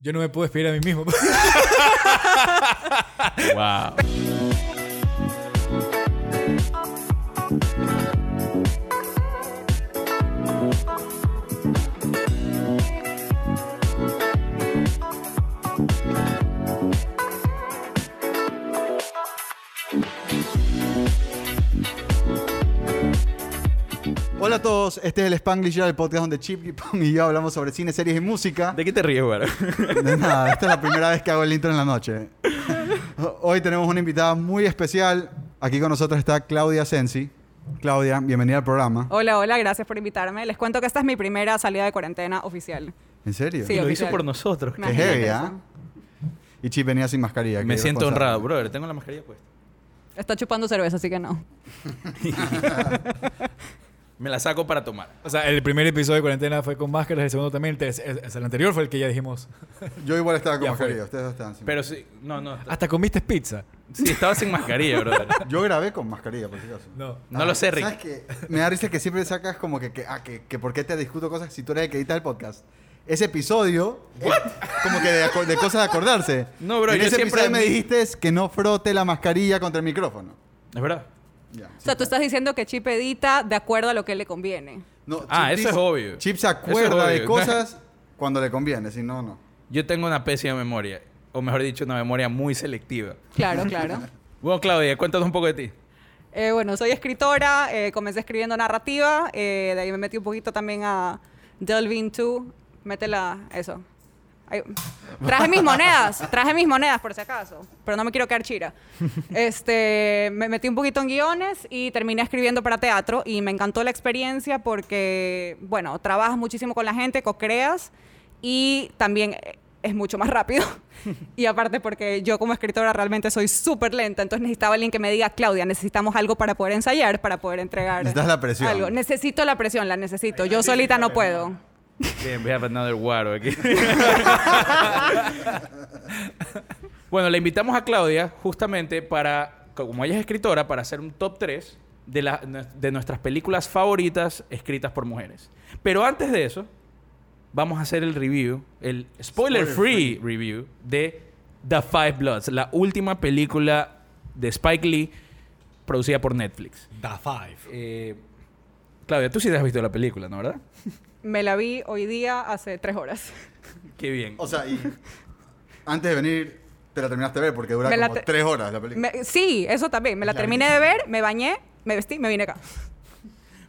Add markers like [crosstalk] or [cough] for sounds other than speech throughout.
Yo no me puedo despedir a mí mismo. [laughs] Wow. A todos, este es el Spanglish el podcast donde Chip y Pong y yo hablamos sobre cine, series y música. ¿De qué te ríes, güey? [laughs] De nada, esta es la primera vez que hago el intro en la noche. [laughs] Hoy tenemos una invitada muy especial. Aquí con nosotros está Claudia Sensi. Claudia, bienvenida al programa. Hola, hola, gracias por invitarme. Les cuento que esta es mi primera salida de cuarentena oficial. ¿En serio? Sí, Lo hizo por nosotros. Qué heavy. ¿ah? Y Chip venía sin mascarilla. Me siento honrado, brother. Tengo la mascarilla puesta. Está chupando cerveza, así que no. [laughs] Me la saco para tomar. o sea, el primer episodio de cuarentena fue con máscaras, el segundo también. El, tercer- el- el anterior fue el que ya dijimos. [laughs] Yo igual estaba con fue. mascarilla, ustedes dos estaban sin Pero sí, no, no. Hasta comiste pizza. Sí, estaba sin mascarilla, [laughs] brother. Yo grabé con mascarilla, por si acaso. No. No lo sé, Rick. ¿Sabes qué? Me da risa que siempre sacas como que, que, ah, que, que por qué te discuto cosas si tú eres el que edita el podcast. Ese episodio, es como que de, de cosas de acordarse. No, bro, Y en yo ese siempre episodio me dijiste que no frote la mascarilla contra el micrófono. ¿Es verdad? Ya, O sí. sea, tú estás diciendo que Chip edita de acuerdo a lo que le conviene. No, Ah, eso es obvio. Chip se Eso es acuerda de [laughs] cosas cuando le conviene, si no, no. Yo tengo una pésima memoria. O mejor dicho, una memoria muy selectiva. Claro, claro. [laughs] Bueno, Claudia, cuéntanos un poco de ti. Eh, bueno, soy escritora, eh, comencé escribiendo narrativa, eh, de ahí me metí un poquito también a delve into, métela, eso. Ahí. Traje mis monedas, traje mis monedas por si acaso, pero no me quiero quedar chira. Este, me metí un poquito en guiones y terminé escribiendo para teatro y me encantó la experiencia porque, bueno, trabajas muchísimo con la gente, co-creas y también eh, es mucho más rápido. y aparte porque yo como escritora realmente soy súper lenta, entonces necesitaba alguien que me diga, Claudia, necesitamos algo para poder ensayar, para poder entregar. Necesitas la presión. Algo. Necesito la presión, la necesito. Yo solita no puedo. Bien, we have another guaro aquí. [laughs] bueno, le invitamos a Claudia justamente para, como ella es escritora, para hacer un top 3 de, la- de nuestras películas favoritas escritas por mujeres. Pero antes de eso, vamos a hacer el review, el spoiler-free review de The Five Bloods, la última película de Spike Lee producida por Netflix. The Five. Eh, Claudia, tú sí te has visto la película, ¿no? ¿Verdad? [laughs] Me la vi hoy día hace tres horas. Qué bien. O sea, y antes de venir, te la terminaste de ver porque dura Me como tres horas la película. Me- sí, eso también. Me la Ya. terminé de ver, me bañé, me vestí, me vine acá.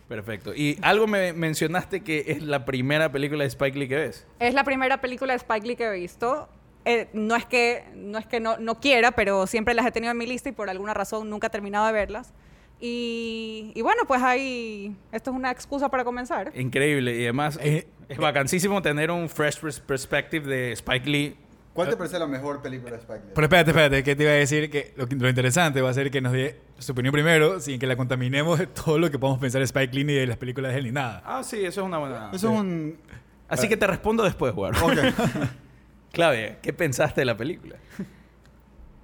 Perfecto. Y algo me mencionaste que es la primera película de Spike Lee que ves. Es la primera película de Spike Lee que he visto. Eh, no es que, no, es que no, no quiera, pero siempre las he tenido en mi lista y por alguna razón nunca he terminado de verlas. Y, y bueno, pues ahí, esto es una excusa para comenzar. Increíble. Y además Eh, es vacancísimo tener un fresh pers- perspective de Spike Lee. ¿Cuál te parece la mejor película de Spike Lee? Pero espérate, espérate, que te iba a decir que lo, lo interesante va a ser que nos dé su opinión primero, sin que la contaminemos de todo lo que podamos pensar de Spike Lee ni de las películas de él ni nada. Ah, sí, eso es una buena. Eso es un... Así que te respondo después, Guaro. Ok. [laughs] Claudia, ¿qué pensaste de la película?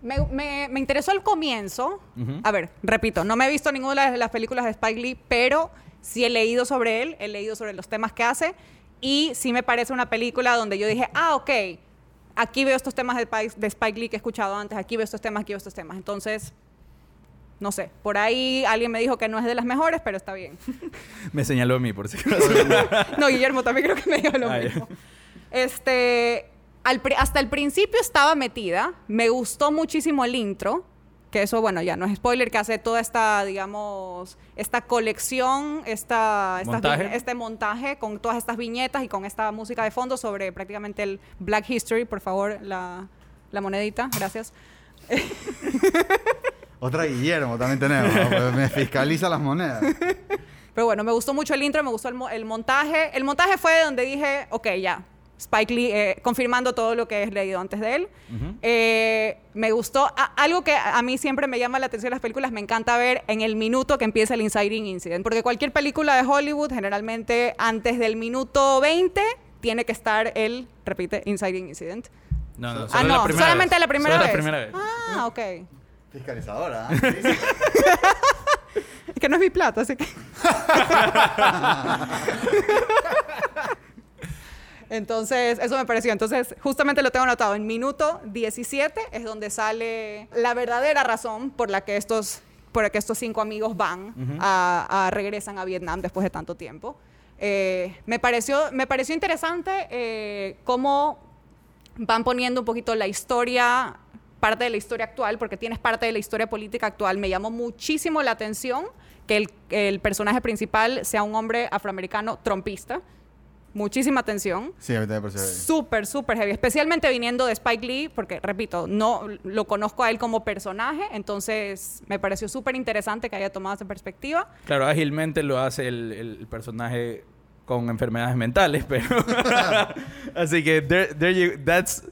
Me, me- me interesó al comienzo. Ujú. A ver, repito, no me he visto ninguna de las películas de Spike Lee, pero sí he leído sobre él, he leído sobre los temas que hace y sí me parece una película donde yo dije, ah, ok, aquí veo estos temas de, Spike- de Spike Lee que he escuchado antes, aquí veo estos temas, aquí veo estos temas. Entonces, no sé, por ahí alguien me dijo que no es de las mejores, pero está bien. [laughs] Me señaló a mí, por si acaso. [laughs] No, Guillermo también creo que me dijo lo Ah, ya. mismo. Este, al hasta el principio estaba metida. Me gustó muchísimo el intro. Que eso, bueno, ya no es spoiler, que hace toda esta, digamos, esta colección, esta, ¿Montaje? este montaje con todas estas viñetas y con esta música de fondo sobre prácticamente el Black History. Por favor, la, la monedita, gracias. [laughs] Otra Guillermo también tenemos. ¿no? Me fiscaliza las monedas. [laughs] Pero bueno, me gustó mucho el intro, me gustó el, el montaje. El montaje fue donde dije, ok, ya. Spike Lee, eh, confirmando todo lo que he leído antes de él. Ujú. Eh, me gustó, a- algo que a mí siempre me llama la atención en las películas, me encanta ver en el minuto que empieza el inciting incident. Porque cualquier película de Hollywood, generalmente antes del minuto 20, tiene que estar el, repite, inciting incident. No, no, ah, no, la primera solamente vez. la primera Solo vez. la primera vez. Ah, ok. Fiscalizadora. [laughs] ¿eh? Es que no es mi plata, así que. [laughs] Entonces, eso me pareció. Entonces, justamente lo tengo anotado. En minuto 17 es donde sale la verdadera razón por la que estos, por la que estos cinco amigos van a, a- regresan a Vietnam después de tanto tiempo. Eh, me, pareció, me pareció interesante eh, cómo van poniendo un poquito la historia, parte de la historia actual, porque tienes parte de la historia política actual. Me llamó muchísimo la atención que el, el personaje principal sea un hombre afroamericano trompista. Muchísima atención. Sí, a mí también me pareció. Súper, súper heavy. Especialmente viniendo de Spike Lee, porque, repito, no lo conozco a él como personaje, entonces me pareció súper interesante que haya tomado esa perspectiva. Claro, ágilmente lo hace el, el personaje con enfermedades mentales, pero... [laughs] [laughs] Así que, there, there you... That's...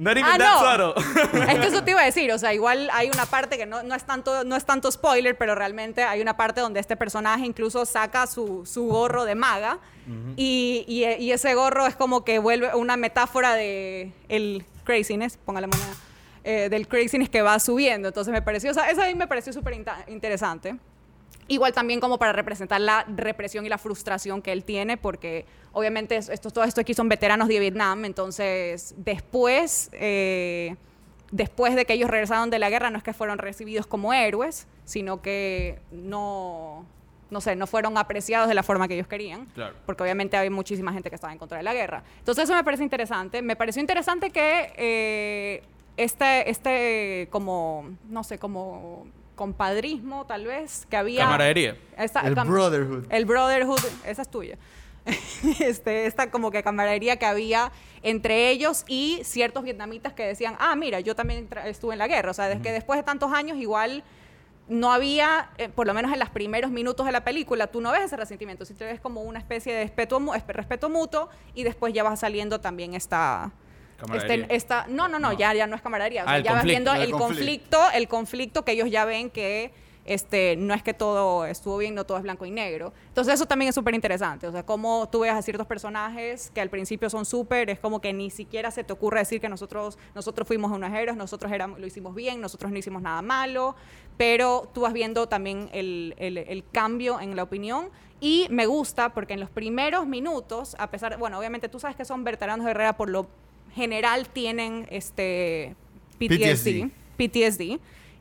Not even Ah, that no. subtle. Es que eso te iba a [laughs] decir, o sea, igual hay una parte que no, no es, tanto, no es tanto spoiler, pero realmente hay una parte donde este personaje incluso saca su, su gorro de maga y, y- y ese gorro es como que vuelve una metáfora de el craziness, ponga la moneda, eh, del craziness que va subiendo. Entonces me pareció, o sea, eso a mí me pareció súper interesante. Igual también como para representar la represión y la frustración que él tiene, porque obviamente es- estos, todos estos aquí son veteranos de Vietnam, entonces después, eh, después de que ellos regresaron de la guerra, no es que fueron recibidos como héroes, sino que no, no sé, no fueron apreciados de la forma que ellos querían, Claro. porque obviamente hay muchísima gente que estaba en contra de la guerra. Entonces eso me parece interesante. Me pareció interesante que eh, este, este como, no sé, como compadrismo tal vez, que había... Camaradería. Esta- El cam- Brotherhood. El Brotherhood, esa es tuya. [laughs] este, esta como que camaradería que había entre ellos y ciertos vietnamitas que decían, ah, mira, yo también estuve en la guerra. O sea, es que después de tantos años igual no había, eh, por lo menos en los primeros minutos de la película, tú no ves ese resentimiento, si te ves como una especie de respeto, respeto mutuo y después ya va saliendo también esta... Este- esta, no, no, no, Ya, ya no es camaradería. O sea, Ah, ya vas viendo El el conflicto. conflicto, el conflicto que ellos ya ven que este, no es que todo estuvo bien, no todo es blanco y negro. Entonces eso también es súper interesante. O sea, cómo tú ves a ciertos personajes que al principio son súper, es como que ni siquiera se te ocurre decir que nosotros, nosotros fuimos unos héroes, nosotros éramos, lo hicimos bien, nosotros no hicimos nada malo, pero tú vas viendo también el, el- el cambio en la opinión. Y me gusta porque en los primeros minutos, a pesar, bueno, obviamente tú sabes que son veteranos de Herrera, por lo general tienen este PTSD. PTSD.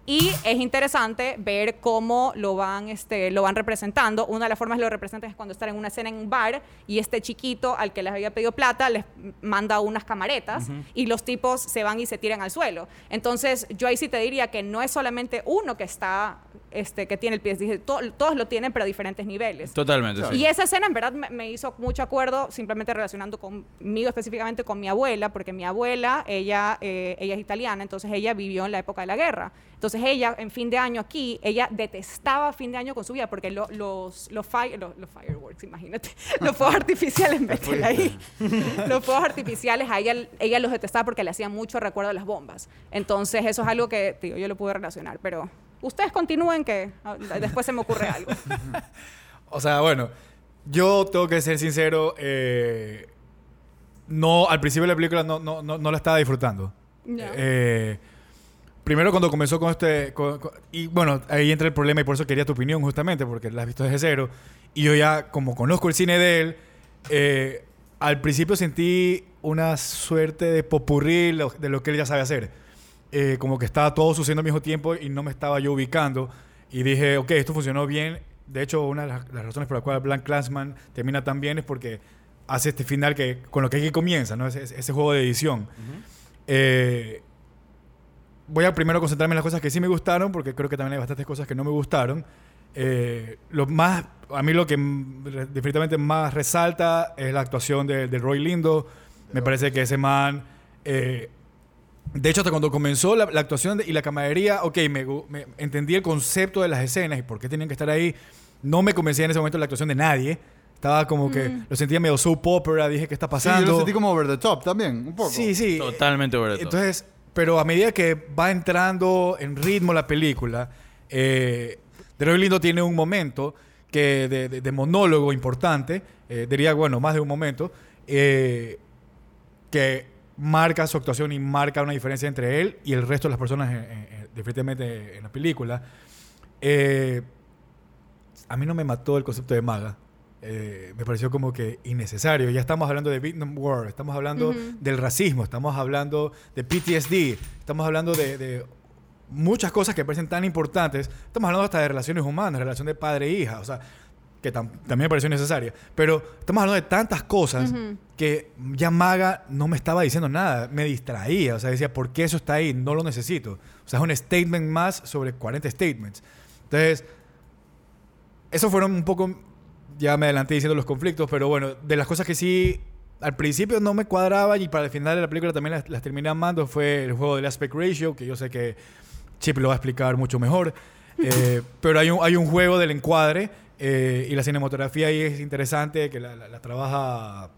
Y es interesante ver cómo lo van, este, lo van representando. Una de las formas que lo representan es cuando están en una escena en un bar y este chiquito al que les había pedido plata les manda unas camaretas y los tipos se van y se tiran al suelo. Entonces, yo ahí sí te diría que no es solamente uno que está, este, que tiene el PTSD, to- todos lo tienen, pero a diferentes niveles. Totalmente, sí. Y esa escena en verdad me, me hizo mucho acuerdo, simplemente relacionando conmigo específicamente con mi abuela, porque mi abuela, ella, eh, ella es italiana, entonces ella vivió en la época de la guerra. Entonces ella, en fin de año aquí, ella detestaba fin de año con su vida, porque lo- los, los, fire- los, los fireworks, imagínate, [laughs] los fuegos artificiales, métela ahí. los fuegos artificiales, a ella, ella los detestaba porque le hacían mucho recuerdo a las bombas. Entonces eso es algo que, tío, yo lo pude relacionar, pero ustedes continúen que ah, después se me ocurre [laughs] algo. O sea, bueno, yo tengo que ser sincero. eh, no, al principio de la película no, no, no, no la estaba disfrutando. Eh, primero cuando comenzó con este... con- con- y bueno, ahí entra el problema y por eso quería tu opinión justamente, porque la has visto desde cero. Y yo ya, como conozco el cine de él, eh, al principio sentí una suerte de popurrí de lo que él ya sabe hacer. Eh, como que estaba todo sucediendo al mismo tiempo y no me estaba yo ubicando. Y dije, ok, esto funcionó bien. De hecho, una de las, las razones por las cuales Blank Clansman termina tan bien es porque hace este final que con lo que aquí comienza, ¿no? Ese, ese juego de edición. Eh, voy a primero concentrarme en las cosas que sí me gustaron, porque creo que también hay bastantes cosas que no me gustaron. Eh, lo más, a mí lo que definitivamente más resalta es la actuación de, de Roy Lindo. Me parece que ese man, eh, de hecho, hasta cuando comenzó la, la actuación de- y la camaradería, ok, me, entendí el concepto de las escenas y por qué tenían que estar ahí. No me convencía en ese momento la actuación de nadie. Estaba como que lo sentía medio soap opera, dije, ¿qué está Sí, pasando? yo lo sentí como over the top también, un poco. Sí, sí. Totalmente over the top. Entonces, pero a medida que va entrando en ritmo la película, eh, Roy Lindo tiene un momento que de, de- de monólogo importante, eh, diría, bueno, más de un momento, eh, que marca su actuación y marca una diferencia entre él y el resto de las personas en- en- en- definitivamente en la película. Eh, a mí no me mató el concepto de maga. eh, me pareció como que innecesario. Ya estamos hablando de Vietnam War, estamos hablando del racismo, estamos hablando de PTSD, estamos hablando de, de muchas cosas que parecen tan importantes. Estamos hablando hasta de relaciones humanas, relación de padre e hija, o sea, que tam- también me pareció necesaria. Pero estamos hablando de tantas cosas que ya Maga no me estaba diciendo nada, me distraía, o sea, decía, ¿por qué eso está ahí? No lo necesito. O sea, es un statement más sobre 40 statements. Entonces, esos fueron un poco, ya me adelanté diciendo los conflictos, pero bueno, de las cosas que sí al principio no me cuadraban y para el final de la película también las, las terminé amando fue el juego del aspect ratio, que yo sé que Chip lo va a explicar mucho mejor. Eh, [laughs] pero hay un, hay un juego del encuadre eh, y la cinematografía ahí es interesante, que la, la- la trabaja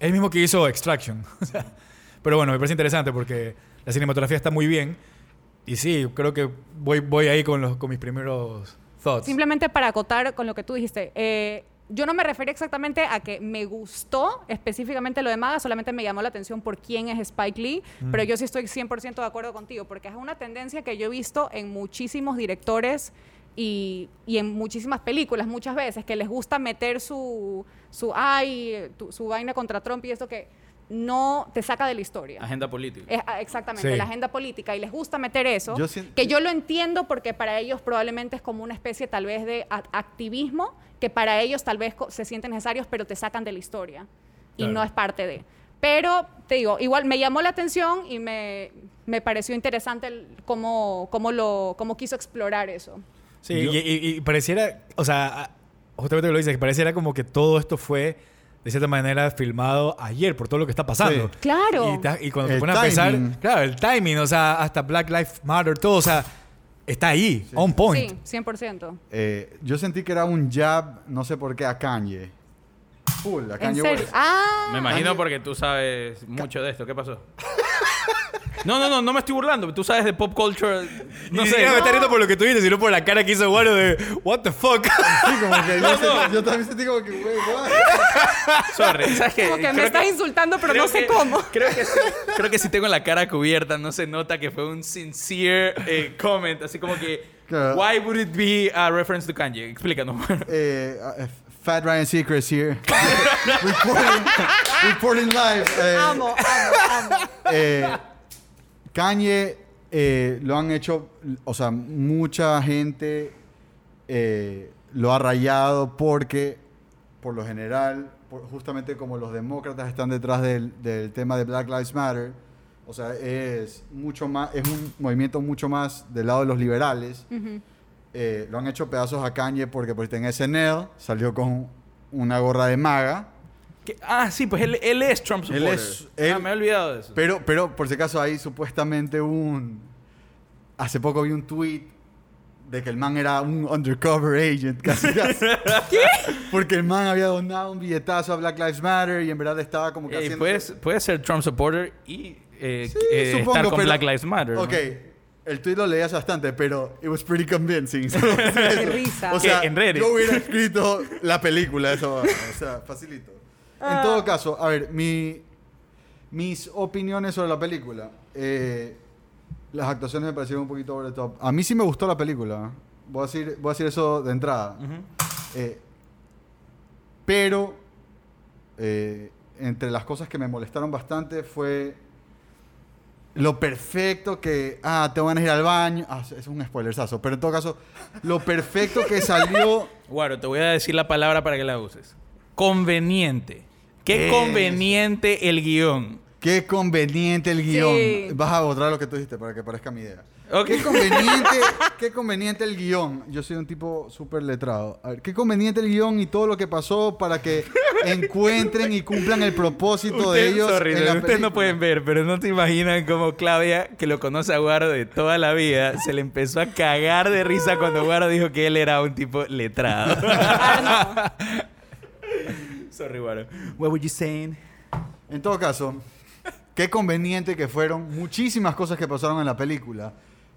el mismo que hizo Extraction. [laughs] Pero bueno, me parece interesante porque la cinematografía está muy bien. Y sí, creo que voy, voy ahí con, los, con mis primeros thoughts. Simplemente para acotar con lo que tú dijiste, eh, yo no me refería exactamente a que me gustó específicamente lo de Maga, solamente me llamó la atención por quién es Spike Lee, pero yo sí estoy 100% de acuerdo contigo, porque es una tendencia que yo he visto en muchísimos directores y, y en muchísimas películas muchas veces, que les gusta meter su, su, ay, tu- su vaina contra Trump y esto que no te saca de la historia. Agenda política. Es- ah, exactamente, Sí. la agenda política y les gusta meter eso. Yo sien- que yo lo entiendo porque para ellos probablemente es como una especie tal vez de a- activismo que para ellos tal vez se sienten necesarios, pero te sacan de la historia y Claro. no es parte de. Pero te digo, igual me llamó la atención y me, me pareció interesante el- cómo, cómo, lo, cómo quiso explorar eso. Sí, Yo- y, y- y pareciera, o sea, justamente lo dices, que pareciera como que todo esto fue, de cierta manera, filmado ayer por todo lo que está pasando. Sí. Claro. Y, cuando El te pones a pensar, claro, el timing, o sea, hasta Black Lives Matter, todo, o sea, está ahí, on point. Sí, 100%. Eh, yo sentí que era un jab, no sé por qué, a Kanye. Full, a ¿En Kanye serio? Ah, Me imagino porque tú sabes mucho de esto. ¿Qué pasó? [laughs] [laughs] No, no, no, no me estoy burlando. Tú sabes de pop culture. No No sé, sé. me está riendo por lo que tú dices, sino por la cara que hizo Guaro de, what the fuck. Sí, como que yo, también sentí como que, güey, what? [laughs] Sorry. ¿Sabes qué? como que Creo me estás insultando, pero no sé que- cómo. Creo que, sí, creo que si tengo la cara cubierta, no se nota que fue un sincere eh, comment. Así como que, Claro. why would it be a reference to Kanye? Explícanos. Eh, uh, Fat Ryan Seacrest here. [laughs] reporting, reporting live. Eh, Amo, amo, amo. eh, Kanye eh, lo han hecho, o sea, mucha gente eh, lo ha rayado porque, por lo general, por- justamente como los demócratas están detrás del, del tema de Black Lives Matter, o sea, es mucho más, es un movimiento mucho más del lado de los liberales. Eh, lo han hecho pedazos a Kanye porque pues, en SNL salió con una gorra de maga. ¿Qué? Ah, sí, pues él, él es Trump Él supporter. es- Ah, él- me he olvidado de eso. Pero, pero por si acaso hay supuestamente un... Hace poco vi un tweet de que el man era un undercover agent, casi [laughs] casi. ¿Qué? Porque el man había donado un billetazo a Black Lives Matter y en verdad estaba como que Ey, haciendo... puedes, puedes ser Trump supporter y eh, Sí, eh, supongo, estar con pero- Black Lives Matter. ¿no? El tweet lo leías bastante, pero it was pretty convincing. Qué [laughs] risa. O sea. ¿En Reddit? yo hubiera escrito la película, eso, o sea, facilito. En todo caso, a ver, mi, mis opiniones sobre la película. Eh, las actuaciones me parecieron un poquito over the top. A mí sí me gustó la película. ¿eh? Voy a decir, voy a decir eso de entrada. Eh, pero eh, entre las cosas que me molestaron bastante fue lo perfecto que... Ah, te van a ir al baño. Ah, es un spoilersazo. Pero en todo caso, lo perfecto que salió... [laughs] Guaro, te voy a decir la palabra para que la uses. Conveniente. Qué conveniente el guion. Qué conveniente el guion. Sí. Vas a borrar lo que tú dijiste para que parezca mi idea. Qué conveniente, [laughs] qué conveniente el guion. Yo soy un tipo súper letrado. A ver, qué conveniente el guion y todo lo que pasó para que [laughs] encuentren y cumplan el propósito de ellos. sorry, en la ustedes no pueden ver, pero no te imaginan cómo Claudia, que lo conoce a Guaro de toda la vida, se le empezó a cagar de risa cuando Guaro dijo que él era un tipo letrado. [laughs] sorry, Guaro. What were you saying? En todo caso, qué conveniente que fueron muchísimas cosas que pasaron en la película.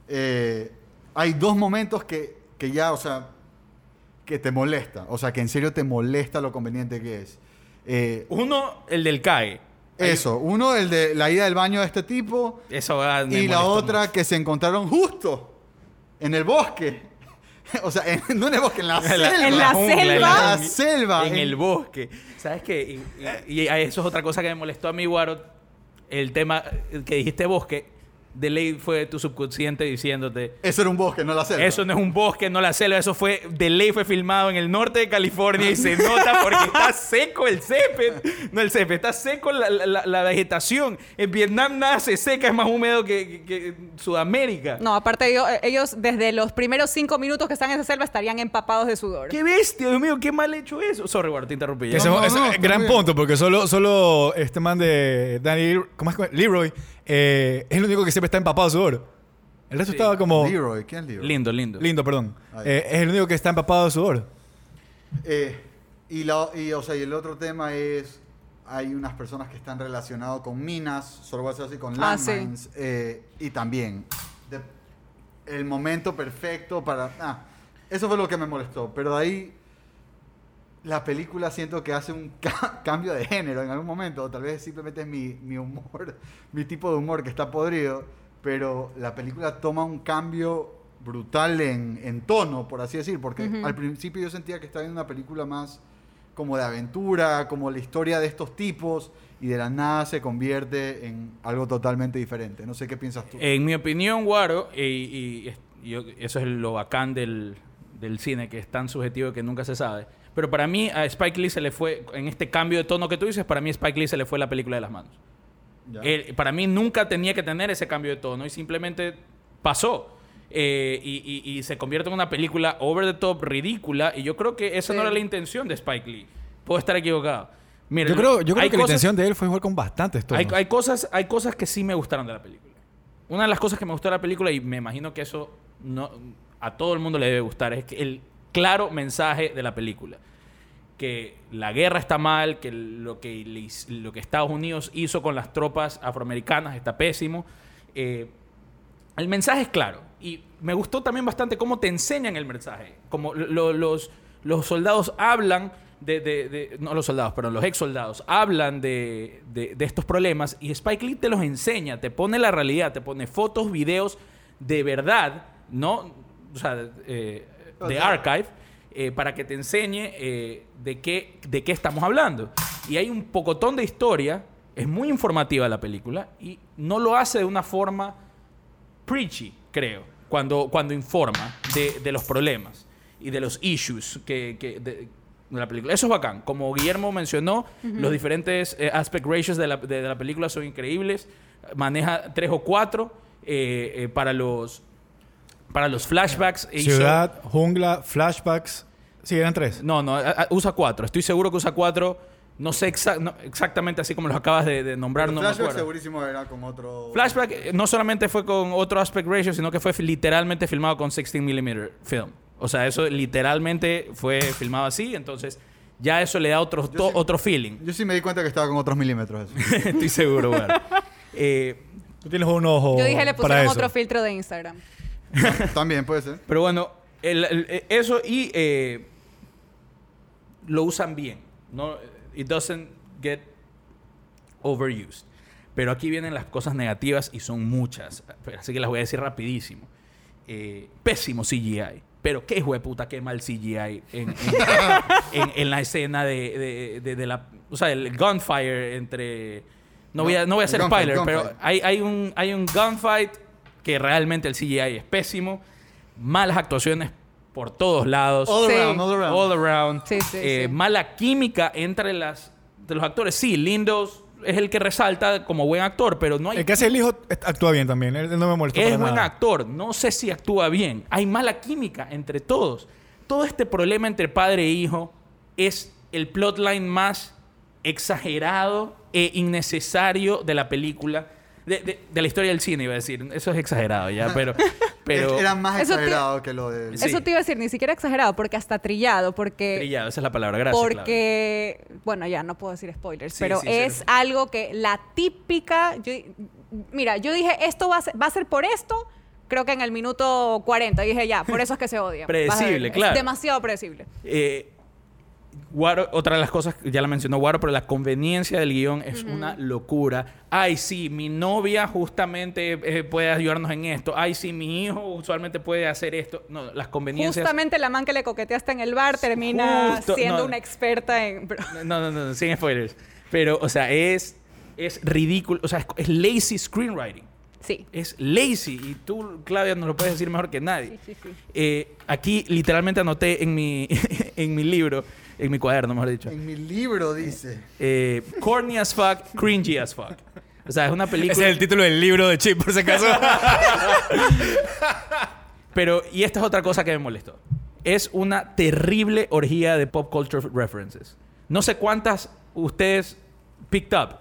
Eh, hay dos momentos que, que ya, o sea, que te molesta. O sea, que en serio te molesta lo conveniente que es. Eh, Uno, el del CAE. eso, uno, el de la ida del baño de este tipo. Eso me Y la otra mucho. que se encontraron justo en el bosque. [laughs] o sea, en, no en el bosque, en la selva. En la jungla, selva. En la selva. En en- el bosque. ¿Sabes qué? Y, y- y eso es otra cosa que me molestó a mí, Guaro. El tema que dijiste bosque. De ley fue tu subconsciente diciéndote. Eso era un bosque, no la selva. Eso no es un bosque, no la selva. Eso fue. De ley fue filmado en el norte de California y se [laughs] nota porque está seco el césped. No el césped, está seco la, la- la vegetación. En Vietnam nada se seca, es más húmedo que, que- que Sudamérica. No, aparte ellos, ellos desde los primeros cinco minutos que están en esa selva estarían empapados de sudor. ¡Qué bestia, Dios mío! ¡Qué mal hecho eso! Sorry, Guaro, te interrumpí. No, no, no, gran punto, porque solo, solo este man de Danny, ¿cómo es? que- Leroy, eh, es el único que siempre está empapado de sudor. El resto Sí. estaba como... Leroy, ¿quién es Leroy? Lindo, lindo. Lindo, perdón. Eh, es el único que está empapado de sudor. Eh, y, la, y, o sea, y el otro tema es, hay unas personas que están relacionadas con minas, solo voy a decir así, con Ah, sí. landmines, eh, y también de- el momento perfecto para... ah, eso fue lo que me molestó, pero de ahí la película siento que hace un [laughs] ca- cambio de género en algún momento, o tal vez simplemente es mi, mi humor, [laughs] mi tipo de humor que está podrido, pero la película toma un cambio brutal en, en tono, por así decir, porque Ujú. al principio yo sentía que estaba viendo una película más como de aventura, como la historia de estos tipos, y de la nada se convierte en algo totalmente diferente. No sé qué piensas tú. En mi opinión, Guaro, y, y- y yo- eso es lo bacán del, del cine, que es tan subjetivo que nunca se sabe. Pero para mí, a Spike Lee se le fue, en este cambio de tono que tú dices, para mí Spike Lee se le fue la película de las manos. Él- para mí nunca tenía que tener ese cambio de tono y simplemente pasó. Eh, y, y- y se convierte en una película over the top, ridícula. Y yo creo que esa no era la intención de Spike Lee. Puedo estar equivocado. Mira, Yo creo, yo creo hay que la intención de él fue jugar con bastantes tonos. hay, hay cosas, hay cosas que sí me gustaron de la película. Una de las cosas que me gustó de la película, y me imagino que eso no, a todo el mundo le debe gustar, es que el claro mensaje de la película. Que la guerra está mal, que lo que, Estados Unidos hizo con las tropas afroamericanas está pésimo. Eh, el mensaje es claro. Y me gustó también bastante cómo te enseñan el mensaje. Como lo- los, soldados hablan de, de- No los soldados, pero los ex soldados hablan de estos problemas y Spike Lee te los enseña, te pone la realidad, te pone fotos, videos de verdad, ¿no? O sea, eh, de archive, eh, para que te enseñe eh, de, qué, de qué estamos hablando. Y hay un pocotón de historia, es muy informativa la película y no lo hace de una forma preachy, creo, cuando, cuando informa de, de los problemas y de los issues que, que- de, de la película. Eso es bacán. Como Guillermo mencionó, los diferentes eh, aspect ratios de la, de, de la película son increíbles. Maneja tres o cuatro eh, eh, para los para los flashbacks. Hizo- Ciudad, jungla, flashbacks. Sí, eran tres. no, no, a- a- usa cuatro. Estoy seguro que usa cuatro. No sé exa- no, exactamente así como los acabas de, de nombrar. No me Flashback acuerdo. segurísimo era con otro... Flashback eh, no solamente fue con otro aspect ratio, sino que fue fi- literalmente filmado con 16 mm film. O sea, eso literalmente fue filmado así, entonces ya eso le da otro, to- otro feeling. Yo sí me di cuenta que estaba con otros milímetros. eso. [laughs] Estoy seguro, güey. [laughs] Eh, Tú tienes un ojo Yo dije le para pusieron eso. otro filtro de Instagram. [laughs] También puede ser. pero bueno, el- el- eh, eso y eh, lo usan bien. No, it doesn't get overused. Pero aquí vienen las cosas negativas y son muchas. Así que las voy a decir rapidísimo. Eh, pésimo CGI. Pero qué hijo de puta, qué mal CGI en, en- [laughs] en- en la escena de, de- de- de la... O sea, el gunfire entre... No, voy a, no voy a hacer spoiler, pero hay, hay, un, hay un gunfight que realmente el CGI es pésimo. Malas actuaciones por todos lados. All Sí. around, all around. All around. Sí, sí, Eh, sí. Mala química entre las, de los actores. Sí, Lindos es el que resalta como buen actor, pero no hay El que hace el hijo actúa bien también. Él él no me molestó es para buen nada. actor. No sé si actúa bien. Hay mala química entre todos. Todo este problema entre padre e hijo es el plotline más exagerado e innecesario de la película. De, de- de la historia del cine, iba a decir. Eso es exagerado ya, pero... [laughs] pero Era más exagerado que lo de... Sí. Eso te iba a decir, ni siquiera exagerado, porque hasta trillado, porque... Trillado, esa es la palabra. Gracias, Claudia. porque, bueno, ya no puedo decir spoilers, Sí, pero sí, es sí. algo que la típica. yo- mira, yo dije, esto va a, ser, va a ser por esto. Creo que en el minuto 40 dije ya, por eso es que se odia. [laughs] Predecible, es claro. demasiado predecible. Eh, Guaro, otra de las cosas, ya la mencionó Guaro, pero la conveniencia del guion es una locura. Ay, sí, mi novia justamente eh, puede ayudarnos en esto. Ay, sí, mi hijo usualmente puede hacer esto. No, las conveniencias... Justamente la man que le coqueteaste en el bar termina Justo, siendo no. una experta en... [laughs] No, no, no, sin spoilers. Pero, o sea, es, es ridículo. O sea, es, es lazy screenwriting. Sí. Es lazy. Y tú, Claudia, nos lo puedes decir mejor que nadie. Sí, sí, sí. Eh, aquí literalmente anoté en mi, [laughs] en mi libro, en mi cuaderno, mejor dicho. En mi libro dice. Eh, corny as fuck, cringy as fuck. O sea, es una película. Ese es el título del libro de Chip, por si acaso. [laughs] Pero, y esta es otra cosa que me molestó. Es una terrible orgía de pop culture references. No sé cuántas ustedes picked up,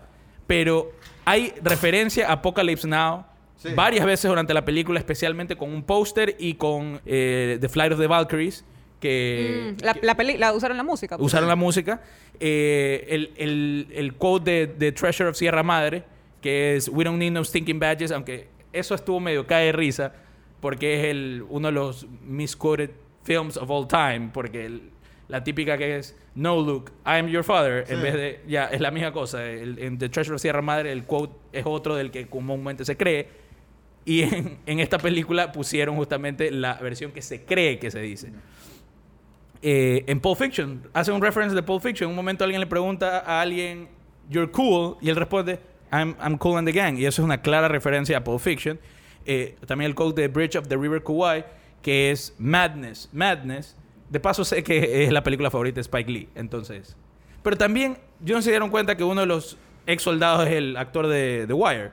pero hay referencia a Apocalypse Now Sí. varias veces durante la película, especialmente con un póster y con eh, The Flight of the Valkyries, que, Mm, la, que la peli- la usaron la música. pues. usaron la música. Eh, el, el, el quote de, de Treasure of Sierra Madre, que es We don't need no stinking badges, aunque eso estuvo medio cae de risa, porque es el, uno de los misquoted films of all time, porque el- la típica que es No Luke, I am your father, en Sí. vez de, ya, es la misma cosa. El- en The Treasure of Sierra Madre el quote es otro del que comúnmente se cree. Y en, en esta película pusieron justamente la versión que se cree que se dice. Eh, en Pulp Fiction, hace un reference de Pulp Fiction. En un momento alguien le pregunta a alguien, You're cool, y él responde, I'm, I'm cool and the gang. Y eso es una clara referencia a Pulp Fiction. Eh, también el quote de Bridge of the River Kwai, que es Madness. Madness. De paso, sé que es la película favorita de Spike Lee. Entonces. Pero también, yo no se dieron cuenta que uno de los ex soldados es el actor de The Wire.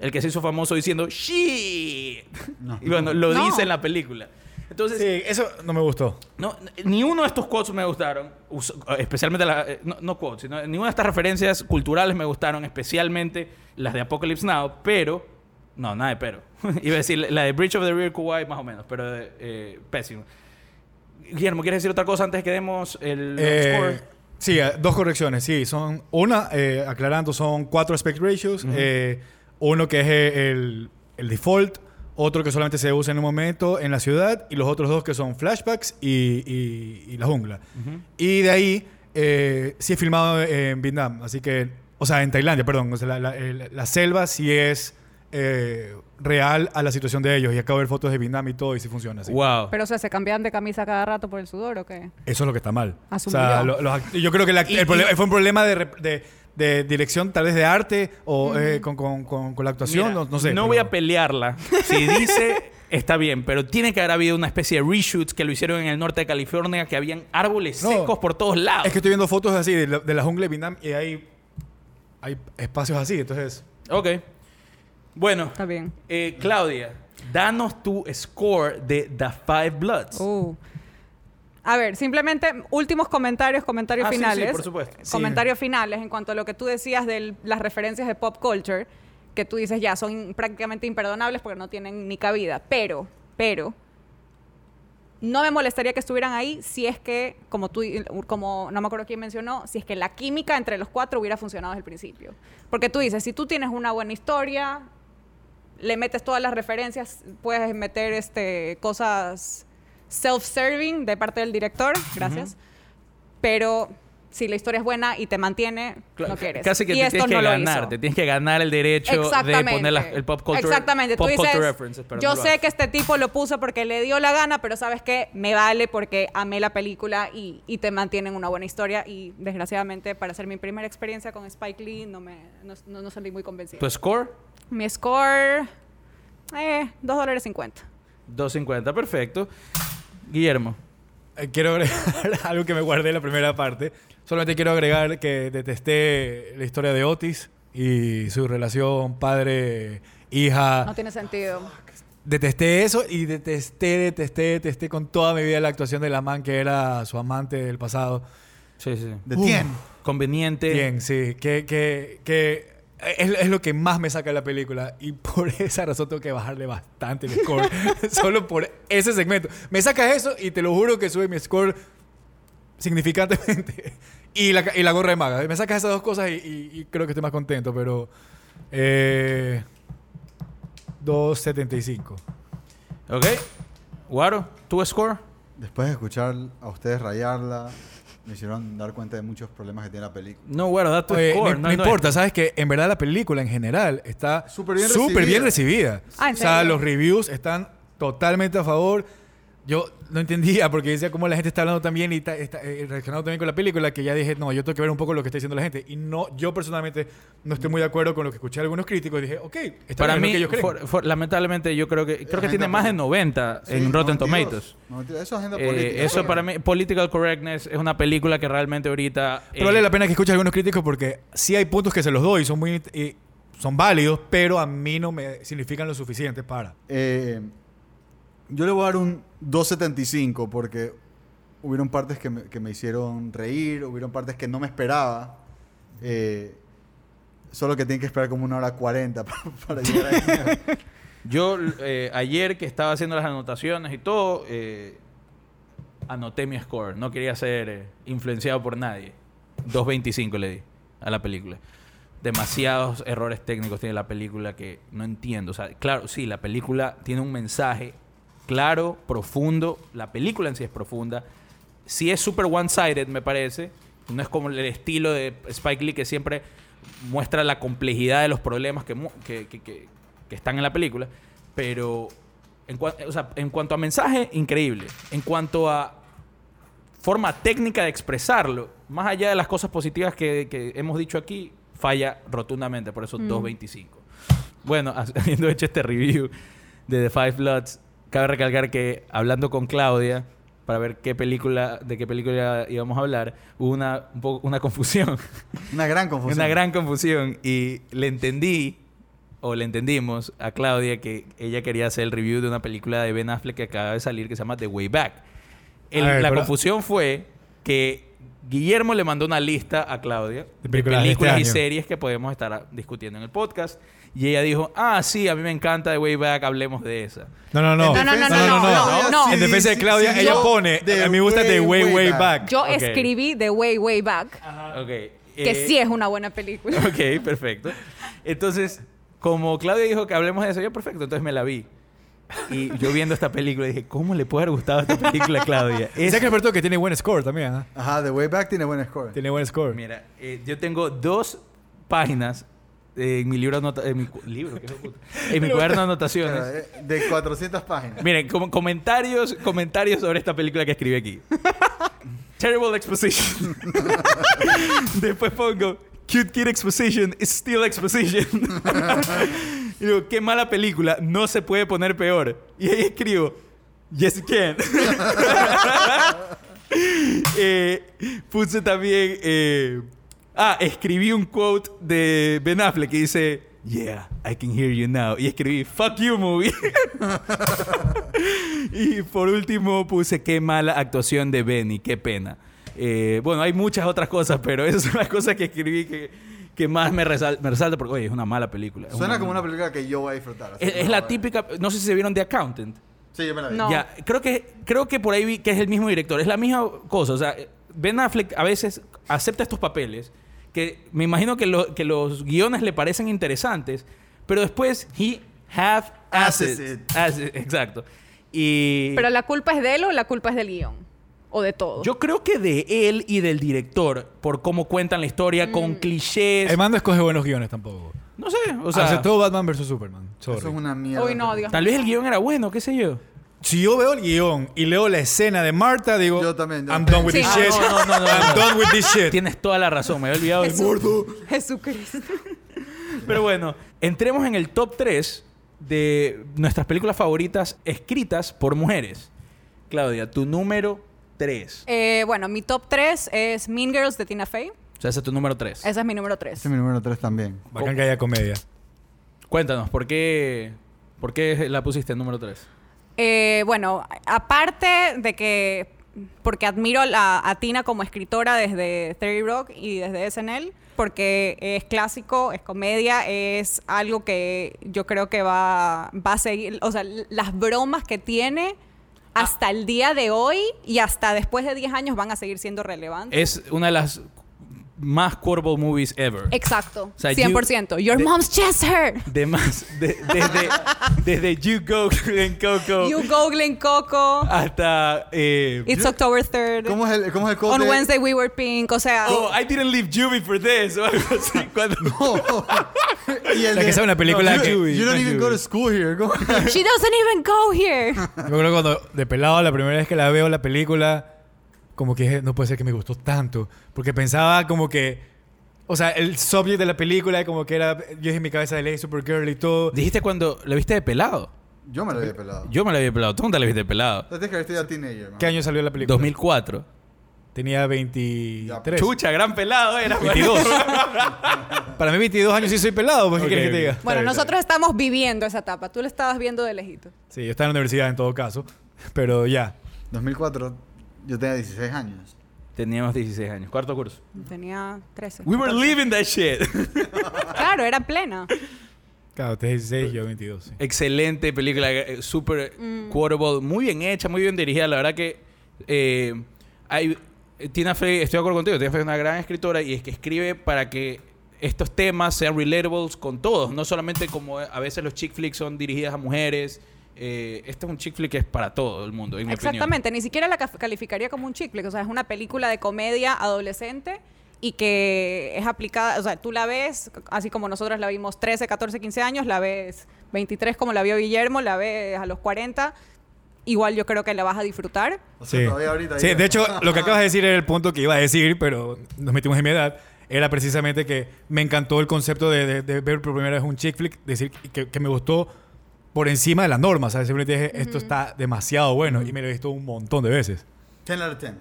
El que se hizo famoso diciendo shit. No. [laughs] Y bueno, lo No. dice en la película. Entonces, sí, eso no me gustó. no, ni uno de estos quotes me gustaron, us- especialmente la- eh, no, no quotes, sino ninguna de estas referencias culturales me gustaron, especialmente las de Apocalypse Now, pero no, nada de pero. [laughs] Iba a decir la de Bridge of the River Kuwait más o menos, pero eh, pésimo. Guillermo, ¿quieres decir otra cosa antes que demos el Eh, score? sí, dos correcciones. Sí, son una, eh, aclarando, son cuatro aspect ratios. Uno que es el, el default, otro que solamente se usa en un momento en la ciudad y los otros dos que son flashbacks y, y- y la jungla. Y de ahí eh, sí es filmado en Vietnam, así que, o sea, en Tailandia, perdón. O sea, la, la- el- la selva sí es eh, real a la situación de ellos y acabo de ver fotos de Vietnam y todo y sí funciona así. Wow. Pero, o sea, ¿se cambian de camisa cada rato por el sudor o qué? Eso es lo que está mal. O sea, lo- los yo creo que la- Y- el y- fue un problema de, de- de dirección, tal vez de arte o eh, con, con- con- con la actuación, Mira, no, no sé. No pero- voy a pelearla. Si dice, [laughs] está bien, pero tiene que haber habido una especie de reshoots que lo hicieron en el norte de California, que habían árboles No. secos por todos lados. Es que estoy viendo fotos así de la, de la jungla de Vietnam y hay, hay espacios así, entonces... Ok. Bueno, Está bien. eh, Claudia, danos tu score de The Five Bloods. Uh. A ver, simplemente últimos comentarios, comentarios Ah, sí, sí, finales. por supuesto. Sí. Comentarios finales en cuanto a lo que tú decías de las referencias de pop culture, que tú dices ya son prácticamente imperdonables porque no tienen ni cabida. Pero, pero, no me molestaría que estuvieran ahí si es que, como tú, como no me acuerdo quién mencionó, si es que la química entre los cuatro hubiera funcionado desde el principio. Porque tú dices, si tú tienes una buena historia, le metes todas las referencias, puedes meter este, cosas self-serving de parte del director, gracias. Pero si la historia es buena y te mantiene, Claro, no quieres. Casi que y te esto tienes que no lo ganar, te tienes que ganar el derecho de poner la- el pop culture, Exactamente. pop Tú dices, yo sé que este tipo lo puso porque le dio la gana, pero sabes que me vale porque amé la película y, y te mantienen una buena historia. Y desgraciadamente, para ser mi primera experiencia con Spike Lee, no me no, no- no salí muy convencida. ¿Tu score? mi score, eh, 2 dólares 50. 2.50, perfecto. Guillermo. Eh, Quiero agregar [laughs] algo que me guardé en la primera parte. Solamente quiero agregar que detesté la historia de Otis y su relación padre-hija. No tiene sentido. Detesté eso y detesté, detesté, detesté con toda mi vida la actuación de la man que era su amante del pasado. Sí, sí. ¿De quién? Conveniente. Bien, sí. Que, que, que es, es lo que más me saca de la película y [laughs] por esa razón tengo que bajarle bastante el score. [laughs] Solo por ese segmento. Me sacas eso y te lo juro que sube mi score significantemente. [laughs] Y la, y la gorra de maga. Me sacas esas dos cosas y, y- y creo que estoy más contento, pero... Eh, 2.75. Ok. Guaro, ¿tu score? Después de escuchar a ustedes rayarla, me hicieron dar cuenta de muchos problemas que tiene la película. No, bueno, da tu Oye, score. no, no no es importa, sabes que en verdad la película en general está Súper bien bien recibida. recibida. Ah, ¿en o sea, serio? los reviews están totalmente a favor. Yo no entendía porque decía cómo la gente está hablando también y está, está, eh, reaccionando también con la película que ya dije, no, yo tengo que ver un poco lo que está diciendo la gente. Y no, yo personalmente no estoy muy de acuerdo con lo que escuché de algunos críticos. Y dije, ok, está Para bien, mí, lo que ellos creen. for- for- lamentablemente, yo creo que creo que tiene más de política. 90 Sí, en Rotten 92. Tomatoes. 92. Eso es agenda Eh, política. eso para mí, Political Correctness es una película que realmente ahorita. Pero eh, vale la pena que escuche a algunos críticos porque sí hay puntos que se los doy, son muy y son válidos, pero a mí no me significan lo suficiente para. Eh, yo le voy a dar un 2.75 porque hubieron partes que me, que me hicieron reír, hubieron partes que no me esperaba. Eh, solo que tienen que esperar como una hora 40 [laughs] para, para llegar ahí. [laughs] Yo eh, ayer que estaba haciendo las anotaciones y todo, eh, anoté mi score. No quería ser eh, influenciado por nadie. 2.25 le di a la película. Demasiados errores técnicos tiene la película que no entiendo. O sea, claro, sí, la película tiene un mensaje claro, profundo. La película en sí es profunda. Sí es súper one-sided, me parece. No es como el estilo de Spike Lee que siempre muestra la complejidad de los problemas que, que, que- que- que están en la película. Pero en, cua- o sea, en cuanto a mensaje, increíble. En cuanto a forma técnica de expresarlo, más allá de las cosas positivas que, que hemos dicho aquí, falla rotundamente. Por eso 2.25. Bueno, [laughs] habiendo hecho este review de The Five Bloods, cabe recalcar que hablando con Claudia para ver qué película, de qué película íbamos a hablar, hubo una, un poco, una confusión. [laughs] Una gran confusión. Una gran confusión. Y le entendí, o le entendimos a Claudia que ella quería hacer el review de una película de Ben Affleck que acaba de salir que se llama The Way Back. El- A ver, la pero- confusión fue que Guillermo le mandó una lista a Claudia de películas películas, de y este año. series que podemos estar discutiendo en el podcast. Y ella dijo, ah, sí, a mí me encanta The Way Back, hablemos de esa. No, no, no. En No, no, no, defensa- no, no, no. En defensa de Claudia, ella yo- pone, a mí me gusta The Way, Way Back. Yo escribí The Way, Way Back, Ok. que eh, sí es una buena película. Ok, perfecto. Entonces, como Claudia dijo que hablemos de eso, yo perfecto, entonces me la vi. Y yo viendo esta película dije, ¿cómo le puede haber gustado esta película a Claudia? [laughs] Es que Alberto que tiene buen score también, ¿ah? Ajá, The Way Back tiene buen score. Tiene buen score. Mira, eh, yo tengo dos páginas eh, en mi libro anota en mi libro, ¿qué en mi cuaderno de [laughs] anotaciones. Eh, De 400 páginas. Miren, como comentarios, comentarios sobre esta película que escribí aquí. [laughs] Terrible exposition. Después pongo cute kid exposition is still exposition. Y digo, qué mala película, no se puede poner peor. Y ahí escribo, yes you can. [laughs] Eh, puse también, eh, ah, escribí un quote de Ben Affleck que dice, yeah, I can hear you now. Y escribí, fuck you movie. [laughs] y por último puse qué mala actuación de Benny, qué pena. Eh, bueno, hay muchas otras cosas, pero [laughs] esas son las cosas que escribí que, que más me, resal- me resalta porque, oye, es una mala película. Suena como una película que yo voy a disfrutar. Es, la ver. típica, no sé si se vieron The Accountant. Sí, yo me la vi. No. Ya, creo que, creo que por ahí vi que es el mismo director. Es la misma cosa. O sea, Ben Affleck a veces acepta estos papeles que me imagino que, lo- que los guiones le parecen interesantes, pero después he Haces assets. exacto. Y Pero la culpa es de él o la culpa es del guion. O de todo. yo creo que de él y del director, por cómo cuentan la historia, con clichés. El man no escoge buenos guiones tampoco. no sé, o sea, Aceptó Batman vs Superman. Sorry. Eso es una mierda. Uy, no, Dios tal vez el guion era bueno, qué sé yo. Si yo veo el guion y leo la escena de Marta, digo, Yo también, yo I'm done with Sí. this Ah, shit. no, no, no, no, I'm no. done with this shit. Tienes toda la razón, me había olvidado Jesús. gordo. Jesucristo. [laughs] Pero bueno, entremos en el top 3 de nuestras películas favoritas escritas por mujeres. Claudia, tu número 3. Eh, bueno, mi top 3 es Mean Girls de Tina Fey. O sea, ese es tu número 3. Esa es mi número 3. Ese es mi número 3 también. Bacán que haya comedia. Cuéntanos, ¿por qué, ¿por qué la pusiste en número 3? Eh, bueno, aparte de que, porque admiro a, Tina como escritora desde Terry Rock y desde SNL, porque es clásico, es comedia, es algo que yo creo que va, va a seguir, o sea, las bromas que tiene hasta el día de hoy y hasta después de 10 años van a seguir siendo relevantes. Es una de las más quotable movies ever. Exacto. O sea, 100%. Your de- mom's chest hurt. De más, de- desde, [laughs] desde You Go en Coco You googling Coco. hasta eh, It's October 3rd. ¿Cómo es el, cómo es el On de- Wednesday we were pink. O sea, Oh, I didn't leave Juvie for this o algo así. [laughs] Cuando, [laughs] y el La que sea una película you, que- you don't no, even you- go to school here. ¿Cómo? she doesn't even go here. Yo creo que cuando de pelado la primera vez que la veo la película, como que dije, no puede ser que me gustó tanto. Porque pensaba como que, o sea, el subject de la película como que era, yo dije en mi cabeza de ley Supergirl y todo. dijiste cuando la viste de pelado. Yo me lo había pelado. Yo me la vi de pelado. Tú no te la viste de pelado. Desde que estoy a teenager, man. ¿Qué año salió la película? 2004. Tenía 23. Chucha, gran pelado era. 22. [laughs] Para mí 22 años sí soy pelado, pues, ¿qué quieres que te diga? Bueno, nosotros estamos viviendo esa etapa. Tú la estabas viendo de lejito. Sí, yo estaba en la universidad en todo caso, pero ya. 2004, yo tenía 16 años. Teníamos 16 años. Cuarto curso. Tenía 13. We were living that shit. Claro, era plena. Claro, usted es 16 yo 22. sí. Excelente película, eh, súper Mm. quotable, muy bien hecha, muy bien dirigida. La verdad que eh, hay, eh, Tina Fey, estoy de acuerdo contigo, Tina Fey es una gran escritora y es que escribe para que estos temas sean relatables con todos, no solamente como a veces los chick flicks son dirigidas a mujeres. Eh, este es un chick flick que es para todo el mundo, en mi opinión. Exactamente, ni siquiera la calificaría como un chick flick, o sea, es una película de comedia adolescente y que es aplicada, o sea, tú la ves, así como nosotros la vimos 13, 14, 15 años, la ves 23 como la vio Guillermo, la ves a los 40, igual yo creo que la vas a disfrutar. O sea, Sí. todavía ahorita. Sí, ya- de hecho, lo que acabas de decir era el punto que iba a decir, pero nos metimos en mi edad. Era precisamente que me encantó el concepto de, de- de ver por primera vez un chick flick, decir que, que me gustó por encima de la norma. ¿sabes? Simplemente dije, esto está demasiado bueno y me lo he visto un montón de veces. 10 out of 10.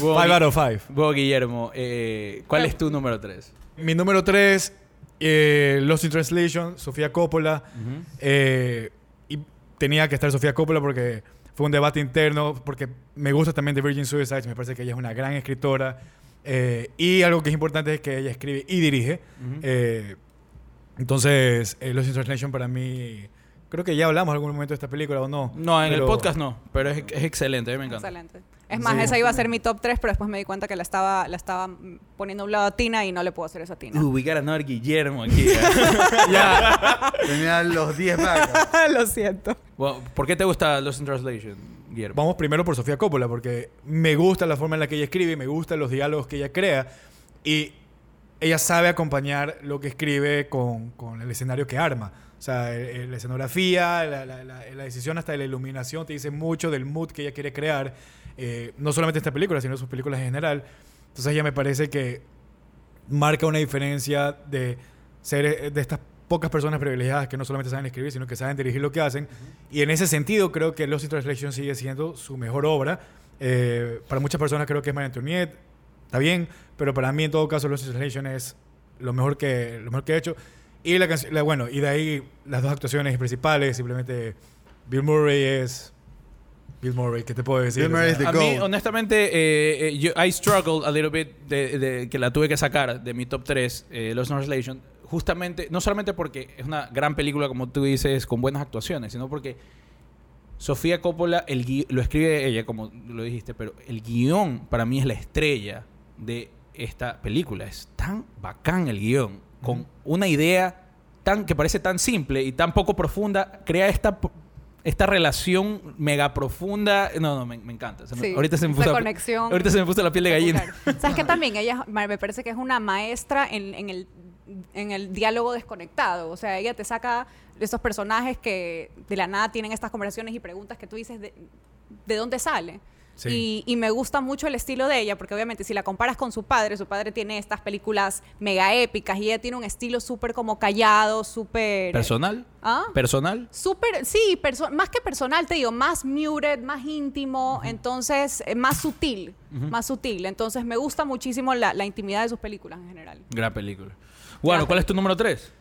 Vos, Five Gui- out of five. vos, Guillermo, eh, ¿cuál Eh, es tu número 3? Mi número 3, Lost in Translation, Sofía Coppola. Eh, y tenía que estar Sofía Coppola porque fue un debate interno, porque me gusta también de Virgin Suicides, me parece que ella es una gran escritora. eh, y algo que es importante es que ella escribe y dirige. Eh, entonces, eh, Lost in Translation para mí, creo que ya hablamos en algún momento de esta película o no. No, en el pero- podcast no, pero es, es excelente, a mí me encanta. Excelente. Es más, Sí. esa iba a ser mi top 3, pero después me di cuenta que la estaba, la estaba poniendo a un lado a Tina y no le puedo hacer eso a Tina. Uh, we got another Guillermo aquí. ¿eh? [laughs] Ya, Tenía los 10 vacas. [laughs] Lo siento. Bueno, ¿Por qué te gusta Lost in Translation, Guillermo? Vamos primero por Sofía Coppola, porque me gusta la forma en la que ella escribe, me gustan los diálogos que ella crea y ella sabe acompañar lo que escribe con, con el escenario que arma. O sea, la escenografía, la, la- la- la decisión hasta de la iluminación te dice mucho del mood que ella quiere crear, eh, no solamente esta película, sino sus películas en general. Entonces ella me parece que marca una diferencia de ser eh, de estas pocas personas privilegiadas que no solamente saben escribir, sino que saben dirigir lo que hacen. Y en ese sentido creo que Lost in Translation sigue siendo su mejor obra. Eh, para muchas personas creo que es Marie Antoinette, está bien, pero para mí en todo caso Lost in Translation es lo mejor que, lo mejor que he hecho. Y la, la- bueno, y de ahí las dos actuaciones principales, simplemente Bill Murray es Bill Murray, ¿qué te puedo decir? Bill Murray es the A mí, honestamente, eh, eh, yo, I struggled a little bit de, de- que la tuve que sacar de mi top 3, eh, Lost in Translation, justamente, no solamente porque es una gran película, como tú dices, con buenas actuaciones, sino porque Sofía Coppola el lo escribe ella, como lo dijiste, pero el guion para mí es la estrella de esta película. Es tan bacán el guion, con una idea tan que parece tan simple y tan poco profunda, crea esta esta relación mega profunda. No, no, me, me encanta. Se me- Sí, ahorita se me puso la- conexión ahorita se me puso la piel de gallina. [laughs] ¿Sabes que también ella me parece que es una maestra en, en el, en el diálogo desconectado? O sea, ella te saca esos personajes que de la nada tienen estas conversaciones y preguntas que tú dices de, de dónde sale. Sí. Y, y me gusta mucho el estilo de ella, porque obviamente si la comparas con su padre, su padre tiene estas películas mega épicas y ella tiene un estilo súper como callado, súper... ¿Personal? ¿Ah? ¿Personal? Súper, sí, perso- más que personal, te digo, más muted, más íntimo, entonces eh, más sutil, más sutil. Entonces me gusta muchísimo la, la intimidad de sus películas en general. Gran película. Bueno, ¿cuál es tu número 3?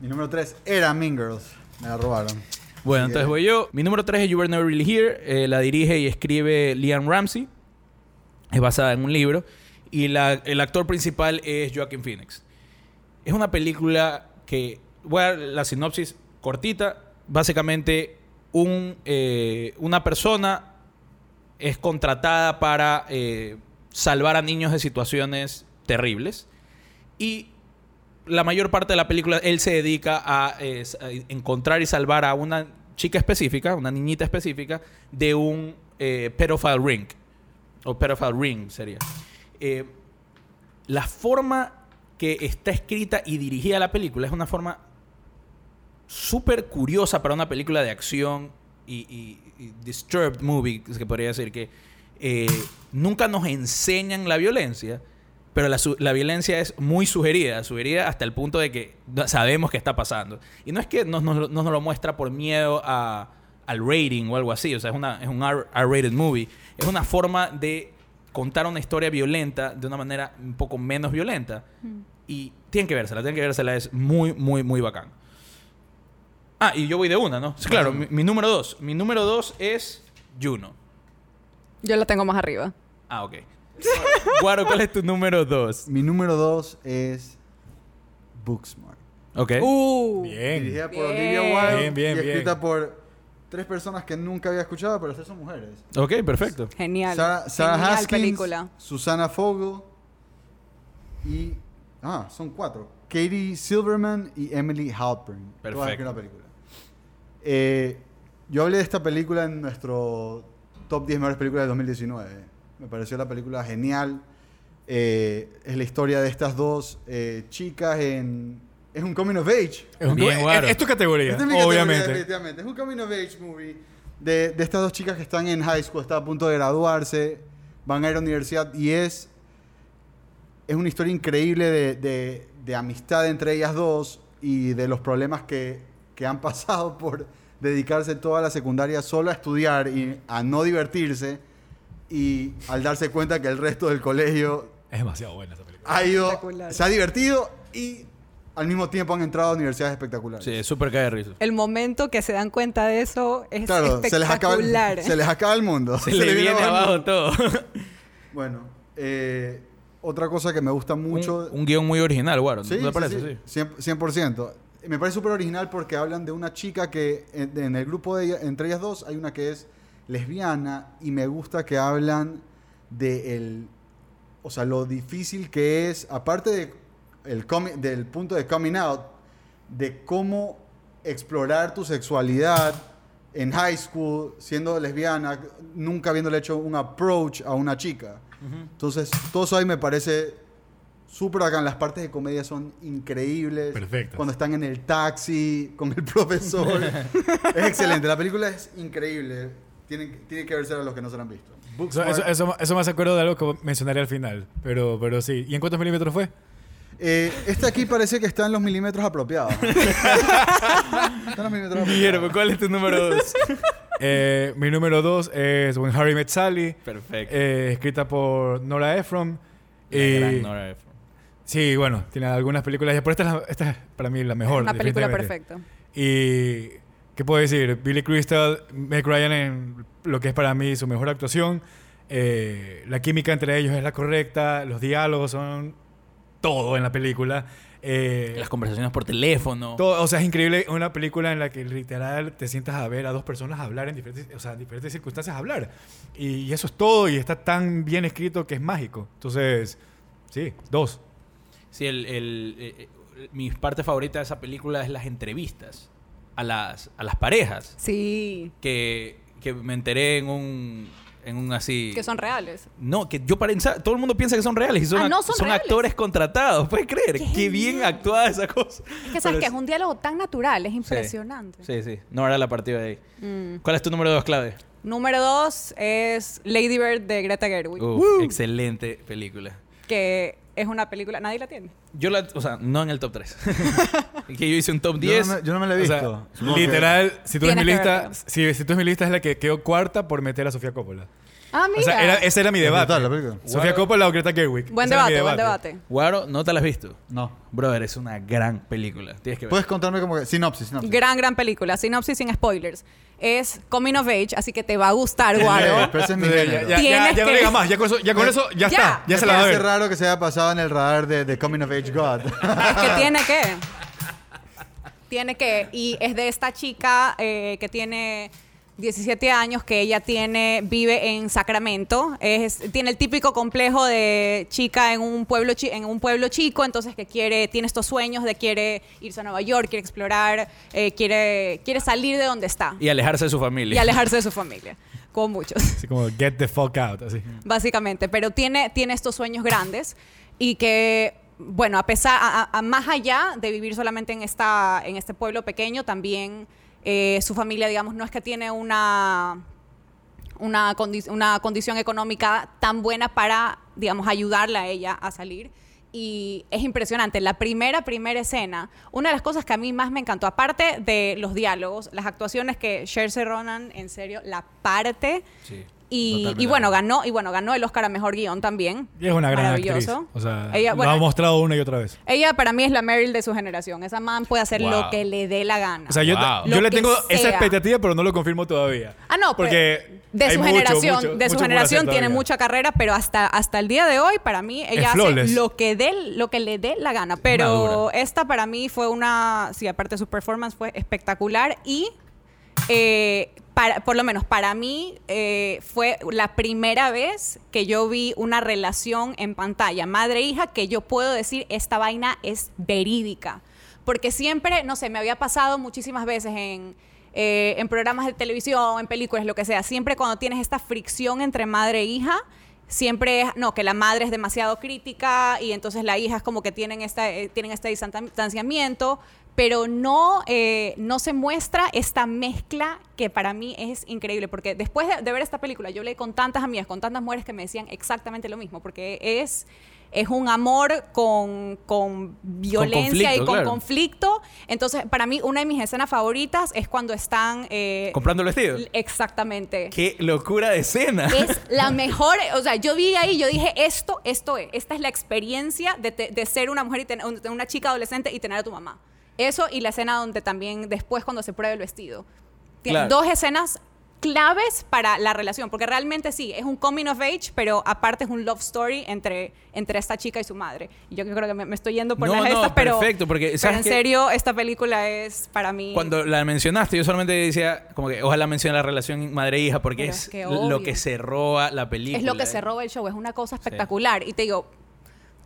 Mi número 3 era Mean Girls. Me la robaron. Bueno, entonces que- voy yo. Mi número 3 es You Were Never Really Here. Eh, la dirige y escribe Liam Ramsey. Es basada en un libro. Y la- el actor principal es Joaquin Phoenix. Es una película que... Voy a dar la sinopsis cortita. Básicamente, un, eh, una persona es contratada para eh, salvar a niños de situaciones terribles. Y la mayor parte de la película él se dedica a, encontrar y salvar a una chica específica, una niñita específica, de un eh, pedophile ring. O pedophile ring sería. Eh, la forma que está escrita y dirigida la película es una forma súper curiosa para una película de acción y, y- y disturbed movie, que podría decir que eh, nunca nos enseñan la violencia, pero la, la violencia es muy sugerida, sugerida hasta el punto de que sabemos qué está pasando. Y no es que nos, nos- nos lo muestra por miedo a- al rating o algo así, o sea, es, una, es un R-rated movie, es una forma de contar una historia violenta de una manera un poco menos violenta. Y tienen que vérsela, tienen que vérsela, es muy, muy, muy bacán. Ah, y yo voy de una, ¿no? Sí, Claro, mi, mi número dos. Mi número dos es Juno. Yo la tengo más arriba. Ah, ok. Guaro, ¿cuál es tu número dos? Mi número dos es Booksmart. Ok. Uh. Bien. Dirigida por Bien. Olivia Wilde Bien, bien, y escrita bien. por tres personas que nunca había escuchado, pero estas son mujeres. Ok, perfecto. Genial. Sarah, Sarah Genial Haskins, película. Susana Fogel y... Ah, son cuatro. Katie Silverman y Emily Halpern. Todas Perfecto. la película. Eh, yo hablé de esta película en nuestro top 10 mejores películas de 2019. Me pareció la película genial. Eh, es la historia de estas dos eh, chicas en... Es un coming of age. Es, un- Bien, es- es tu categoría, es mi categoría, obviamente. definitivamente. Es un coming of age movie de, de estas dos chicas que están en high school, están a punto de graduarse, van a ir a la universidad y es, es una historia increíble de, de- de amistad entre ellas dos y de los problemas que, que han [laughs] pasado por dedicarse toda la secundaria solo a estudiar y a no divertirse y al darse cuenta que el resto del colegio Es demasiado buena esa película. ha ido, Espectacular. se ha divertido y al mismo tiempo han entrado a universidades espectaculares. Sí, es súper cae de risa. El momento que se dan cuenta de eso es Claro, se les, acaba, espectacular. se les acaba el mundo. Se, [laughs] le viene el abajo mundo. todo. [laughs] Bueno, eh, otra cosa que me gusta mucho. Un, un guion muy original, Guaro. sí, ¿No te sí, parece? sí, 100%, 100%. Me parece súper original porque hablan de una chica que en, en el grupo de ella- entre ellas dos hay una que es lesbiana y me gusta que hablan de el, o sea, lo difícil que es, aparte de el comi- del punto de coming out, de cómo explorar tu sexualidad en high school, siendo lesbiana, nunca habiéndole hecho un approach a una chica. Entonces, todo eso ahí me parece súper bacán. Las partes de comedia son increíbles. Perfectas. Cuando están en el taxi con el [laughs] profesor. [laughs] es excelente. La película es increíble. Tienen, tienen que verse a los que no se han visto. Eso, eso, eso, eso me hace acuerdo de algo que mencionaré al final. Pero, pero sí. ¿Y en cuántos milímetros fue? Eh, este aquí parece que está en los milímetros apropiados. [laughs] está en los milímetros Guillermo, apropiados. ¿cuál es tu número dos? [laughs] Eh, mi número dos es When Harry Met Sally. Perfecto. eh, escrita por Nora Ephron. Gran Nora Ephron. Sí, bueno, tiene algunas películas. Pero esta es, la- esta es para mí la mejor. Una película perfecta. Y, ¿qué puedo decir? Billy Crystal, Meg Ryan en lo que es para mí su mejor actuación. Eh, la química entre ellos es la correcta. Los diálogos son todo en la película. Eh, Las conversaciones por teléfono. todo- o sea, es increíble una película en la que literal te sientas a ver a dos personas hablar en diferentes, o sea, en diferentes circunstancias hablar. Y, y eso es todo y está tan bien escrito que es mágico. Entonces, sí, dos. Sí, el, el- eh, eh, mi parte favorita de esa película es las entrevistas a las, a las parejas. Sí, Que, que me enteré en un, en un así... que son reales. No, que yo pensar, todo el mundo piensa que son reales y son, Ah, no, son son actores contratados. ¿Puedes creer? Qué Qué, bien actuada esa cosa. Es que sabes que es un diálogo tan natural, es impresionante. Sí, sí. No era la partida de ahí. Mm. ¿Cuál es tu número dos, Claudia? Número dos es Lady Bird de Greta Gerwig, Uf, excelente película. que es una película, nadie la tiene. Yo la, o sea, no en el top 3. [laughs] [laughs] que yo hice un top Yo 10. no, me, yo no me la he O sea, visto. Literal, si tú ves mi lista, si, si tú ves mi lista es la que quedó cuarta por meter a Sofía Coppola. Ah, mira. O sea, era- ese era mi debate. brutal la película. Sofía. Coppola o Greta Gerwig. buen Ese era mi debate, buen debate. Guaro, no te la has visto. No. Brother, es una gran película. Tienes que ver. Puedes contarme como que. Sinopsis, sinopsis. Gran, gran película. Sinopsis sin spoilers. Es Coming of Age, así que te va a gustar, Guaro. Pero ese es mi Ya, género. ya, ya, Tienes ya no que- digas más. Ya con eso, ya, con eso, ya, Ya. está. Ya Me se la va a parece ver. raro que se haya pasado en el radar de, de Coming of Age God. es que tiene que. [laughs] Tiene que. Y es de esta chica eh, que tiene 17 años que ella tiene, vive en Sacramento. Es, tiene el típico complejo de chica en un pueblo chi- en un pueblo chico, entonces que quiere, tiene estos sueños de quiere irse a Nueva York, quiere explorar, eh, quiere, quiere salir de donde está Y alejarse de su familia. y alejarse de su familia, como muchos [laughs] Así como get the fuck out. Así. básicamente, pero tiene, tiene estos sueños grandes y que, bueno, a pesar, a, a- a más allá de vivir solamente en, esta, en este pueblo pequeño, también eh, su familia, digamos, no es que tiene una, una, una condición económica tan buena para, digamos, ayudarla a ella a salir. Y es impresionante. La primera, primera escena, una de las cosas que a mí más me encantó, aparte de los diálogos, las actuaciones que Shersey Ronan, en serio, la parte. Sí, Y, bueno, ganó, y bueno, ganó el Oscar a mejor guion también. Y es una gran actriz. Maravilloso. O sea, Ella, lo bueno, ha mostrado una y otra vez. ella para mí es la Meryl de su generación. Esa man puede hacer Wow. lo que le dé la gana. O sea, yo, Wow. yo Lo le tengo esa expectativa, pero no lo confirmo todavía. Ah, no, porque de hay su mucho, generación, mucho- de su generación tiene mucha carrera, pero hasta, hasta el día de hoy, para mí, ella hace flawless. lo que, dé, lo que le dé la gana. Pero esta para mí fue una, sí, aparte su performance fue espectacular y eh, para, por lo menos para mí eh, fue la primera vez que yo vi una relación en pantalla madre-hija que yo puedo decir esta vaina es verídica. Porque siempre, no sé, me había pasado muchísimas veces en, eh, en programas de televisión, en películas, lo que sea, siempre cuando tienes esta fricción entre madre e hija, siempre es, no, que la madre es demasiado crítica y entonces la hija es como que tienen, esta, eh, tienen este distanciamiento, pero no, eh, no se muestra esta mezcla que para mí es increíble, porque después de, de ver esta película, yo leí con tantas amigas, con tantas mujeres que me decían exactamente lo mismo, porque es... Es un amor con, con violencia y con claro. conflicto. Entonces, para mí, una de mis escenas favoritas es cuando están... eh, ¿Comprando el vestido? Exactamente. ¡Qué locura de escena! Es [laughs] la mejor, o sea, yo vi ahí, yo dije, esto, esto es, esta es la experiencia de, te- de ser una mujer y tener un- una chica adolescente y tener a tu mamá. Eso y la escena donde también después cuando se prueba el vestido. Tiene Claro. Dos escenas claves para la relación, porque realmente sí, es un coming of age, pero aparte es un love story entre, entre esta chica y su madre. Yo creo que me, me estoy yendo por No, las no, estas, pero, perfecto, porque, pero ¿sabes en qué? serio, esta película es para mí... Cuando la mencionaste, yo solamente decía, como que ojalá mencione la relación madre-hija, porque Pero es es que lo que se roba la película. Es lo que se roba el show, es una cosa espectacular. Y te digo,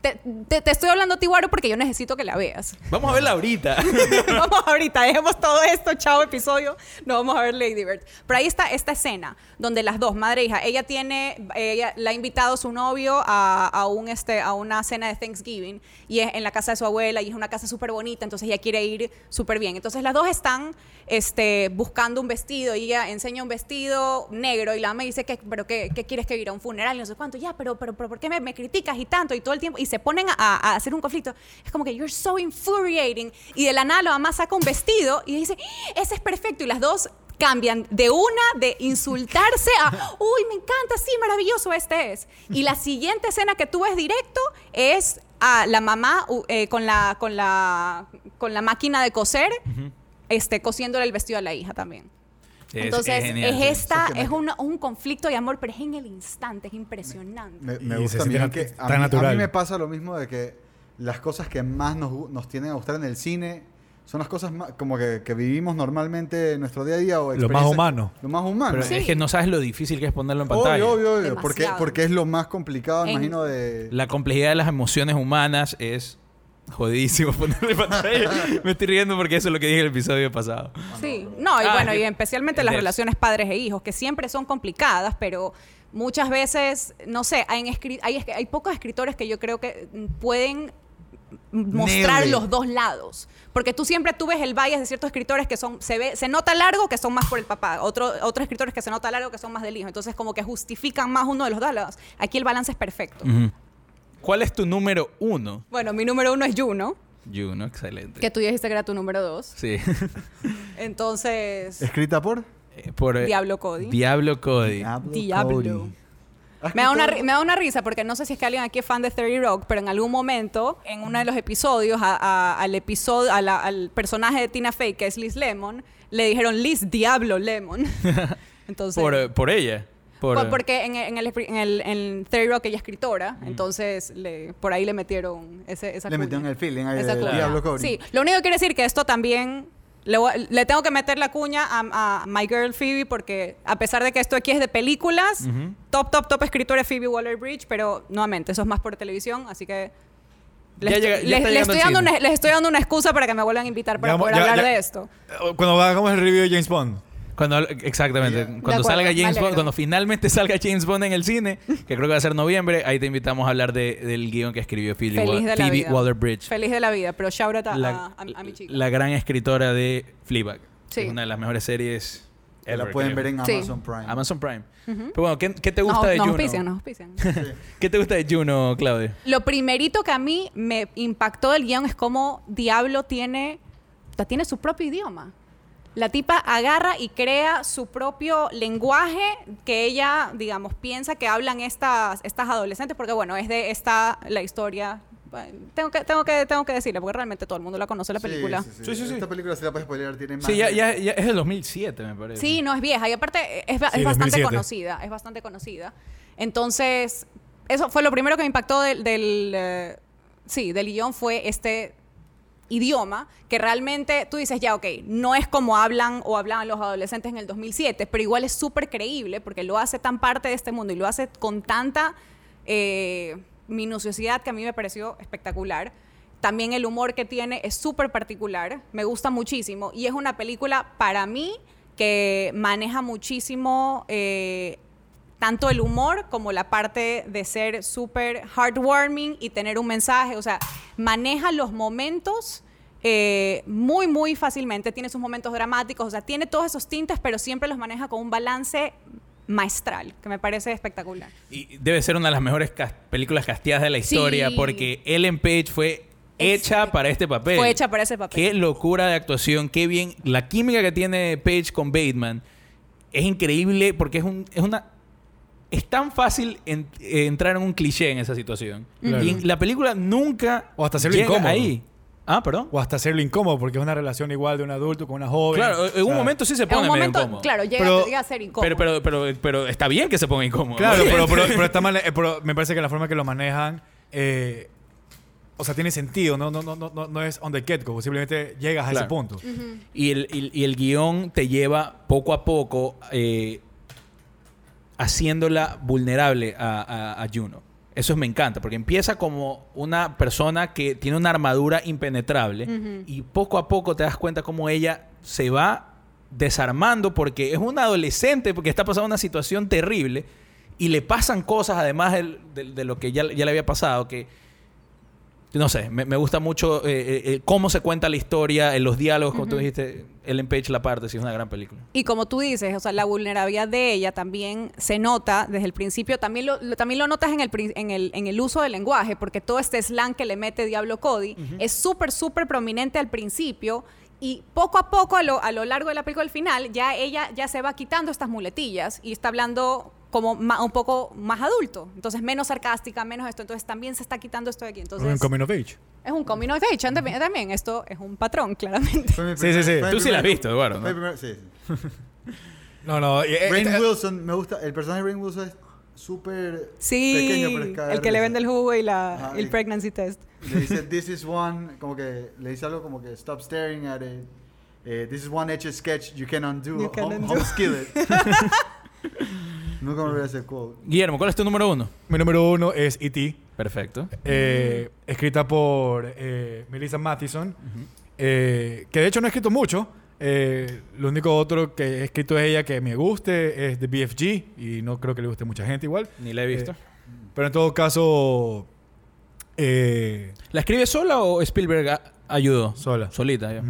te, te- te estoy hablando, Tibuaro, porque yo necesito que la veas. [laughs] Vamos a verla ahorita. [laughs] vamos ahorita, dejemos todo esto, chao episodio, no vamos a ver Lady Bird. Pero ahí está esta escena donde las dos, madre e hija, ella tiene, ella la ha invitado su novio a, a un este, a una cena de Thanksgiving y es en la casa de su abuela y es una casa súper bonita, entonces ella quiere ir súper bien. Entonces las dos están este, buscando un vestido y ella enseña un vestido negro y la me dice que, pero qué, qué quieres que ir a un funeral y no sé cuánto, ya, pero, pero, pero ¿por qué me, me criticas y tanto y todo el tiempo? Y se ponen a, a hacer un conflicto. Es como que you're so infuriating y de la nada la mamá saca un vestido y dice, "¡Ah, ese es perfecto y las dos cambian de una de insultarse a, [laughs] uy, me encanta, sí, maravilloso este es. Y la siguiente escena que tú ves directo es a la mamá eh, con, la, con, la, con la máquina de coser, este, cosiéndole el vestido a la hija también. Es- Entonces, es, esta, es un, un conflicto de amor, pero es en el instante, es impresionante. Me, me gusta se que tan a mí, a natural. mí me pasa lo mismo de que las cosas que más nos, nos tienen a gustar en el cine son las cosas más, como que, que vivimos normalmente en nuestro día a día. O Lo más humano. Lo más humano. Pero Sí. es que no sabes lo difícil que es ponerlo en pantalla. Obvio, obvio, obvio. Porque, porque es lo más complicado, En- imagino, de... La complejidad de las emociones humanas es jodidísimo [laughs] ponerlo en pantalla. Me estoy riendo porque eso es lo que dije en el episodio pasado. Sí, no, y Ah, bueno, y especialmente las relaciones padres e hijos, que siempre son complicadas, pero muchas veces, no sé, hay, hay, hay pocos escritores que yo creo que pueden mostrar los dos lados. Porque tú siempre tú ves el bias de ciertos escritores que son, se ve, se nota largo que son más por el papá, Otro, otros escritores que se nota largo que son más del hijo. Entonces como que justifican más uno de los dos lados. Aquí el balance es perfecto. ¿Cuál es tu número uno? Bueno, mi número uno es Juno, Juno, excelente. que tú dijiste que era tu número dos. Sí. [laughs] Entonces, ¿Escrita por? Eh, Por, eh, Diablo Cody. Diablo Cody. Diablo. Cody. ¿Has Me da, una, me da una risa porque no sé si es que alguien aquí es fan de 30 Rock, pero en algún momento, en uno de los episodios, a- a- al episodio, a la- al personaje de Tina Fey, que es Liz Lemon, le dijeron Liz Diablo Lemon. [laughs] Entonces, Por, eh, por ella. Por, por- porque en, en el, en el en 30 Rock ella es escritora, entonces le, por ahí le metieron ese, esa Le cuña. metieron el feeling ahí Esa de cuña. Diablo Cody. Sí, lo único que quiere decir que esto también Le, tengo que meter la cuña a, a My Girl Phoebe porque a pesar de que esto aquí es de películas, top, top, top escritora es Phoebe Waller-Bridge, pero nuevamente, eso es más por televisión, así que... Les, Ya llega- ya les- está les llegando estoy dando una, les estoy dando una excusa para que me vuelvan a invitar para Ya- poder ya- hablar ya- de esto. Cuando hagamos el review de James Bond. Cuando, exactamente. Cuando acuerdo, salga me James Bond, cuando finalmente [laughs] salga James Bond en el cine, que creo que va a ser noviembre, ahí te invitamos a hablar de- del guion que escribió Phoebe, Feliz Wa- de la Phoebe vida. Waller-Bridge. Feliz de la vida, pero shout out a, La, a- a- a mi chica. la gran escritora de Fleabag. Sí. Es una de las mejores series. La pueden ver en Sí. Amazon Prime. Amazon Prime. Ujú. Pero bueno, ¿qué, qué te gusta No, de nos Juno? auspician, nos auspician. [laughs] ¿Qué te gusta de Juno, Claudia? Lo primerito que a mí me impactó del guion es cómo Diablo tiene, tiene su propio idioma. La tipa agarra y crea su propio lenguaje que ella, digamos, piensa que hablan estas, estas adolescentes, porque bueno, es de esta la historia. Tengo que, tengo, que, tengo que decirle, porque realmente todo el mundo la conoce la Sí, película. Sí, sí, Sí, sí, sí. Esta película, si la puedes spoilear, tiene más. Sí, ya, ya, ya es del 2007, me parece. Sí, no es vieja y aparte es, es bastante 2007. conocida, es bastante conocida. Entonces, eso fue lo primero que me impactó del, del, eh, sí, del guion fue este idioma que realmente tú dices, ya, ok, no es como hablan o hablaban los adolescentes en el 2007, pero igual es súper creíble porque lo hace tan parte de este mundo y lo hace con tanta eh, minuciosidad que a mí me pareció espectacular. También el humor que tiene es súper particular, me gusta muchísimo y es una película para mí que maneja muchísimo eh, tanto el humor como la parte de ser súper heartwarming y tener un mensaje, o sea, maneja los momentos eh, muy, muy fácilmente, tiene sus momentos dramáticos, o sea, tiene todos esos tintes, pero siempre los maneja con un balance maestral, que me parece espectacular. Y debe ser una de las mejores películas casteadas de la Sí. historia porque Ellen Page fue hecha para este papel. Fue hecha para ese papel. Qué locura de actuación, qué bien. La química que tiene Page con Bateman es increíble porque es, un, es una... Es tan fácil en- eh, entrar en un cliché en esa situación. Claro. Y en la película nunca O hasta hacerlo llega incómodo. ahí. Ah, perdón. O hasta hacerlo incómodo, porque es una relación igual de un adulto con una joven. Claro, en O un momento sí se en pone un medio momento, incómodo. claro, llega, Pero- llega a ser incómodo. Pero, pero, pero, pero está bien que se ponga incómodo. Claro, pero, pero, [laughs] pero está mal, eh, pero me parece que la forma que lo manejan, eh, o sea, tiene sentido, no, no, no, no, no- no es on the get-go, simplemente llegas a ese punto. Y el, y- y el guion te lleva poco a poco eh, haciéndola vulnerable a, a- a Juno. Eso me encanta, porque empieza como una persona que tiene una armadura impenetrable y poco a poco te das cuenta cómo ella se va desarmando porque es una adolescente, porque está pasando una situación terrible y le pasan cosas además del- de, lo que ya, ya le había pasado, que no sé, me, me gusta mucho eh, eh, eh, cómo se cuenta la historia, en los diálogos, como tú dijiste, Ellen Page la parte, sí es una gran película. Y como tú dices, o sea, la vulnerabilidad de ella también se nota desde el principio. También lo, lo- también lo notas en el, en, el, en el uso del lenguaje, porque todo este slang que le mete Diablo Cody es súper, súper prominente al principio. Y poco a poco, a lo, a lo largo de la película, al final, ya ella ya se va quitando estas muletillas y está hablando como ma- un poco más adulto. Entonces, menos sarcástica, menos esto. Entonces, también se está quitando esto de aquí. Entonces, un coming of age. es un coming of age también, también. Esto es un patrón, claramente. Sí, sí, sí. Tú sí la has visto, Eduardo, ¿no? primer- sí. [laughs] No, no. eh, Rainn eh, Wilson, me gusta. El personaje de Rainn Wilson es súper Sí, pequeño, pero es el que le vende el jugo y la, Ajá, el y- pregnancy test. Le dice, [laughs] this is one, como que le dice algo como que stop staring at it. Eh, this is one etched sketch you can undo. You can home, undo. home skillet. [laughs] Nunca me olvidé ese quote. Guillermo, ¿cuál es tu número uno? Mi número uno es E.T., Perfecto. eh, escrita por eh, Melissa Mathison, eh, que de hecho no ha escrito mucho. Eh, lo único otro que he escrito es ella que me guste es de BFG y no creo que le guste a mucha gente igual. Ni la he visto. Eh, pero en todo caso, eh, ¿La escribe sola o Spielberg a- ayudó? Sola. Solita, ya.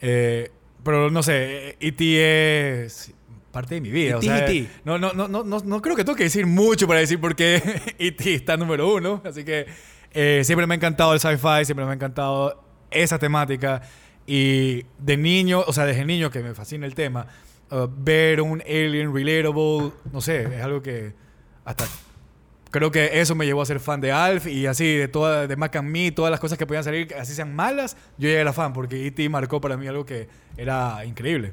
Eh, pero no sé, E.T. es parte de mi vida. o E.T. sea. No, no, no, no, no, no creo que tengo que decir mucho para decir por qué [laughs] E.T. está número uno. Así que eh, siempre me ha encantado el sci-fi, siempre me ha encantado esa temática. Y de niño, o sea, desde niño que me fascina el tema, uh, ver un alien relatable, no sé, es algo que hasta creo que eso me llevó a ser fan de Alf y así de toda de Mac and Me, todas las cosas que podían salir, así sean malas, yo ya era fan porque E.T. marcó para mí algo que era increíble.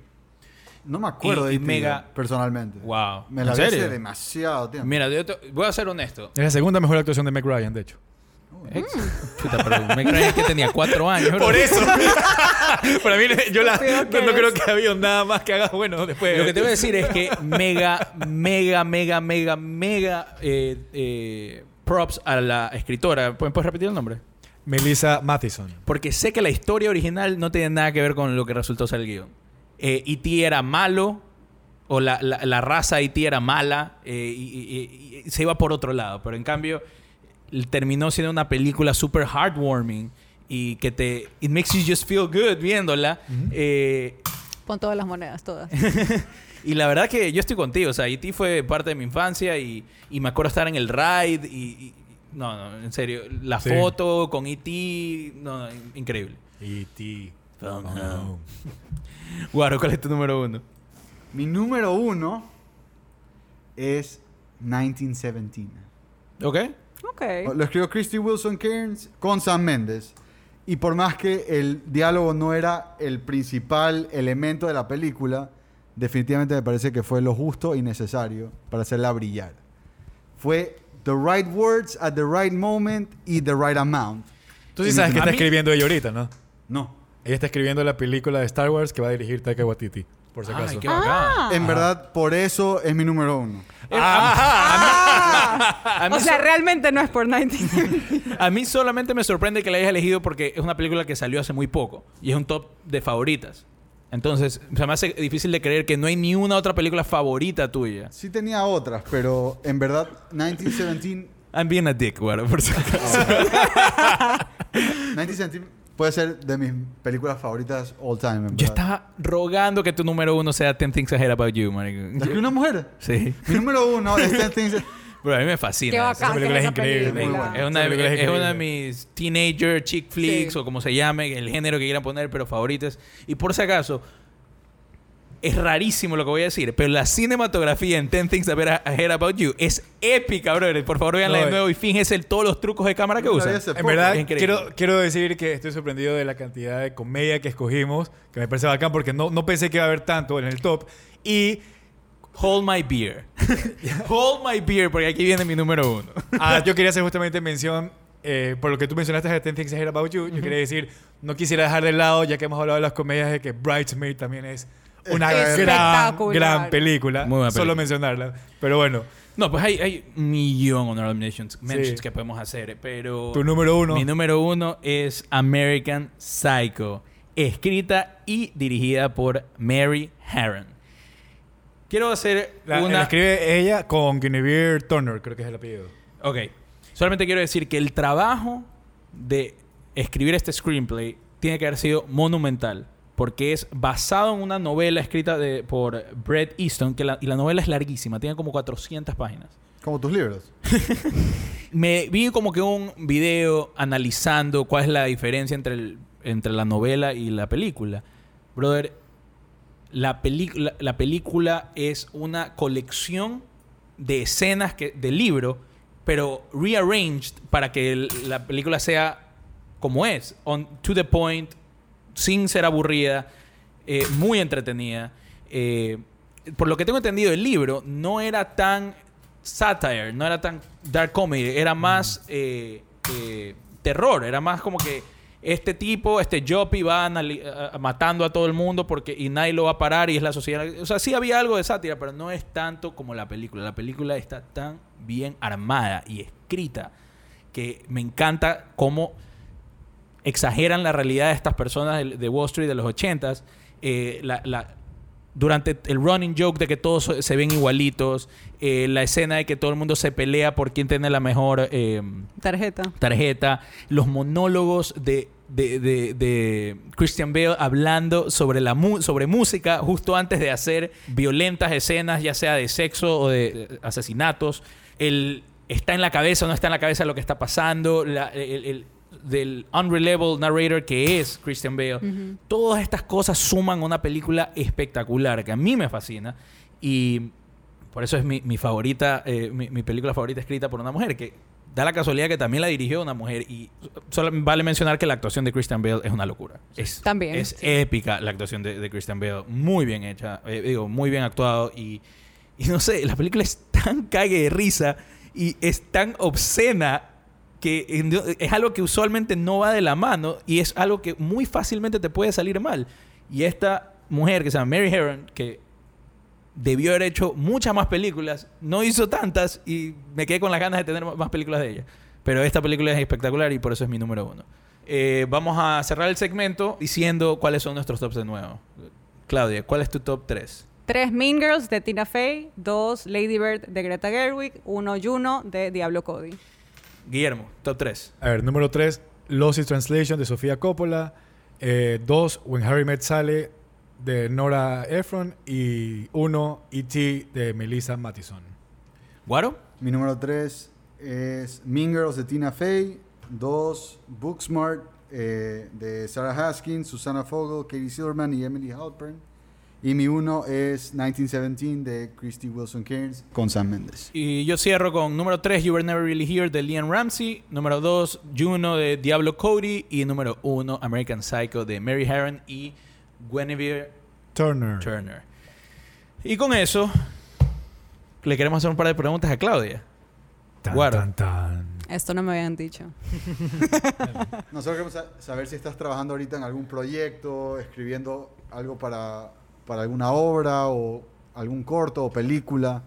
No me acuerdo Y- de mega- personalmente. Wow. Me ¿En la vi hace demasiado tiempo. Mira, yo te- voy a ser honesto. Es la segunda mejor actuación de Meg Ryan, de hecho. Ex. Chuta, pero me creía que tenía cuatro años. Por eso. [laughs] Para mí, yo la, no, creo que había nada más que haga bueno después. Lo que te voy a decir es que mega, mega, mega, mega, mega eh, eh, props a la escritora. ¿Puedes puedes repetir el nombre? Melissa Mathison. Porque sé que la historia original no tiene nada que ver con lo que resultó ser el guion. Eh, E.T. era malo, o la, la- la raza E.T. era mala, eh, y, y- y- y se iba por otro lado. Pero en cambio, terminó siendo una película super heartwarming y que te. It makes you just feel good viéndola. Eh, Pon todas las monedas, todas. [laughs] y la verdad que yo estoy contigo. O sea, E.T. fue parte de mi infancia y, y me acuerdo estar en el ride y... y- no, no, en serio. La Sí. foto con E.T. No, no, increíble. E.T. Phone home. [laughs] [laughs] Guaro, ¿cuál es tu número uno? Mi número uno es 1917. ¿Ok? Ok. Lo escribió Christy Wilson Cairns con Sam Mendes. Y por más que el diálogo no era el principal elemento de la película, definitivamente me parece que fue lo justo y necesario para hacerla brillar. Fue the right words at the right moment y the right amount. Tú sí sabes que está escribiendo ella ahorita, ¿no? No. Ella está escribiendo la película de Star Wars que va a dirigir Taika Waititi, por si Ay, acaso. qué bacán. En verdad, por eso es mi número uno. A mí, o sea, realmente no es por 19. a mí solamente me sorprende que la hayas elegido porque es una película que salió hace muy poco y es un top de favoritas. Entonces, se me hace difícil de creer que no hay ni una otra película favorita tuya. Sí tenía otras, pero en verdad 1917, I'm being a dick, guaro, por si acaso. [laughs] 1917 puede ser de mis películas favoritas all time. En Yo verdad. estaba rogando que tu número uno sea 10 Things I Hate About You, marico. ¿La escribió una mujer? Sí. Mi número uno es 10 Things... [laughs] Pero a mí me fascina. Qué bacán. película que es esa increíble, película. muy buena. Es una, película es es una de mis teenager chick flicks Sí. o como se llame, el género que quieran poner, pero favoritas. Y por si acaso, es rarísimo lo que voy a decir, pero la cinematografía en 10 Things I Heard About You es épica, brother. Por favor, veanla No, de eh. nuevo y fíjense en todos los trucos de cámara que usan. En verdad, Es increíble. quiero, quiero decir que estoy sorprendido de la cantidad de comedia que escogimos, que me parece bacán porque no, no pensé que iba a haber tanto en el top. Y Hold My Beer. [laughs] Hold My Beer, porque aquí viene mi número uno. ah, yo quería hacer justamente mención, eh, por lo que tú mencionaste de 10 Things I Heard About You, yo quería decir, no quisiera dejar de lado, ya que hemos hablado de las comedias, de que Bridesmaid también es una gran, gran película. Muy buena Solo película. mencionarla. Pero bueno, No, pues hay, hay un millón honorable mentions, mentions Sí. que podemos hacer, pero... tu número uno. Mi número uno es American Psycho, escrita y dirigida por Mary Harron. Quiero hacer La, una... la escribe ella con Guinevere Turner, creo que es el apellido. Ok. Solamente quiero decir que el trabajo de escribir este screenplay tiene que haber sido monumental. Porque es basado en una novela escrita de, por Bret Easton, que la, y la novela es larguísima, tiene como 400 páginas. Como tus libros. [laughs] Me vi como que un video analizando cuál es la diferencia entre, el- entre la novela y la película. Brother, la, película la película es una colección de escenas que, del libro, pero rearranged para que el- la película sea como es, on, to the point, sin ser aburrida, eh, muy entretenida. Eh, por lo que tengo entendido, el libro no era tan satire, no era tan dark comedy, era más eh, eh, terror, era más como que este tipo, este Joppy va a- matando a todo el mundo porque y nadie lo va a parar y es la sociedad. O sea, sí había algo de sátira, pero no es tanto como la película. La película está tan bien armada y escrita que me encanta cómo exageran la realidad de estas personas de, Wall Street de los 80s. eh, la, la- durante el running joke de que todos se- ven igualitos, eh, la escena de que todo el mundo se pelea por quién tiene la mejor eh, Tarjeta. tarjeta, los monólogos de, de, de- de Christian Bale hablando sobre, la mu- sobre música justo antes de hacer violentas escenas, ya sea de sexo o de, de asesinatos. El, está en la cabeza o no está en la cabeza lo que está pasando. la- el, el- del unreliable narrator que es Christian Bale. Todas estas cosas suman a una película espectacular que a mí me fascina. Y por eso es mi, mi favorita, eh, mi, mi película favorita escrita por una mujer, que da la casualidad que también la dirigió una mujer. Y solo vale mencionar que la actuación de Christian Bale es una locura. Es, También, Es sí. épica la actuación de, de Christian Bale. Muy bien hecha, eh, digo, muy bien actuado. Y, y no sé, la película es tan cague de risa y es tan obscena que es algo que usualmente no va de la mano y es algo que muy fácilmente te puede salir mal. Y esta mujer que se llama Mary Herron, que debió haber hecho muchas más películas, no hizo tantas y me quedé con las ganas de tener más películas de ella. Pero esta película es espectacular y por eso es mi número uno. Eh, vamos a cerrar el segmento diciendo cuáles son nuestros tops de nuevo. Claudia, ¿cuál es tu top 3? Tres Mean Girls de Tina Fey, dos Lady Bird de Greta Gerwig, uno Juno de Diablo Cody. Guillermo, top 3. A ver, número 3, Lost in Translation de Sofía Coppola. 2, When Harry Met Sally de Nora Ephron. Y 1, E.T. de Melissa Mattison. ¿Guaro? Mi número 3 es Mean Girls de Tina Fey. 2, Booksmart eh, de Sarah Haskins, Susana Fogel, Katie Silverman y Emily Halpern. Y mi 1 es 1917 de Christy Wilson Cairns con Sam Mendes. Y yo cierro con número 3, You Were Never Really Here de Liam Ramsey. Número 2, Juno de Diablo Cody. Y número 1, American Psycho de Mary Herron y Guinevere Turner. Turner. Y con eso, le queremos hacer un par de preguntas a Claudia. Tan, Guaro. tan, tan. Esto no me habían dicho. [laughs] Nosotros queremos sa- saber si estás trabajando ahorita en algún proyecto, escribiendo algo para, para alguna obra o algún corto o película.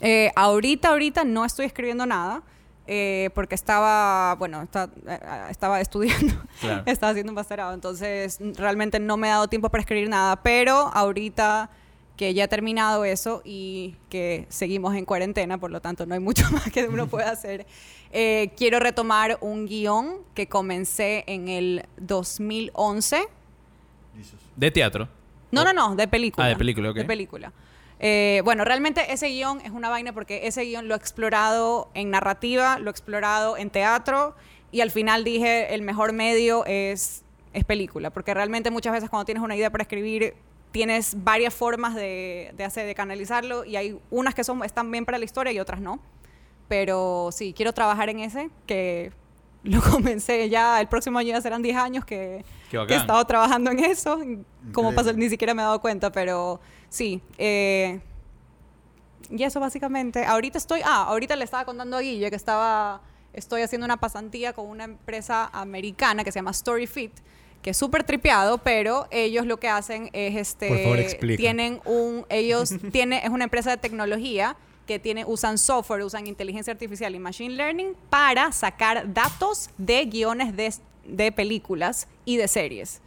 Eh, ahorita, ahorita no estoy escribiendo nada. eh, porque estaba, bueno, está- eh, estaba estudiando, [laughs] Claro. estaba haciendo un masterado, entonces realmente no me he dado tiempo para escribir nada, pero ahorita que ya he terminado eso y que seguimos en cuarentena, por lo tanto no hay mucho [laughs] más que uno pueda hacer, eh, quiero retomar un guion que comencé en el 2011. De teatro. No, no, no, de película. Ah, de película, ok. De película. Eh, bueno, realmente ese guion es una vaina porque ese guion lo he explorado en narrativa, lo he explorado en teatro y al final dije el mejor medio es, es película, porque realmente muchas veces cuando tienes una idea para escribir tienes varias formas de, de hacer, de canalizarlo y hay unas que son, están bien para la historia y otras no. Pero sí, quiero trabajar en ese, que lo [laughs] comencé ya, el próximo año ya serán 10 años que, que he estado trabajando en eso. Como pasó, ni siquiera me he dado cuenta, pero sí. eh, y eso básicamente. Ahorita estoy, ah, ahorita le estaba contando a Guille que estaba, estoy haciendo una pasantía con una empresa americana que se llama StoryFit, que es súper tripeado, pero ellos lo que hacen es este, Por favor, tienen un, ellos [laughs] tienen, es una empresa de tecnología que tiene, usan software, usan inteligencia artificial y machine learning para sacar datos de guiones de, de películas y de series.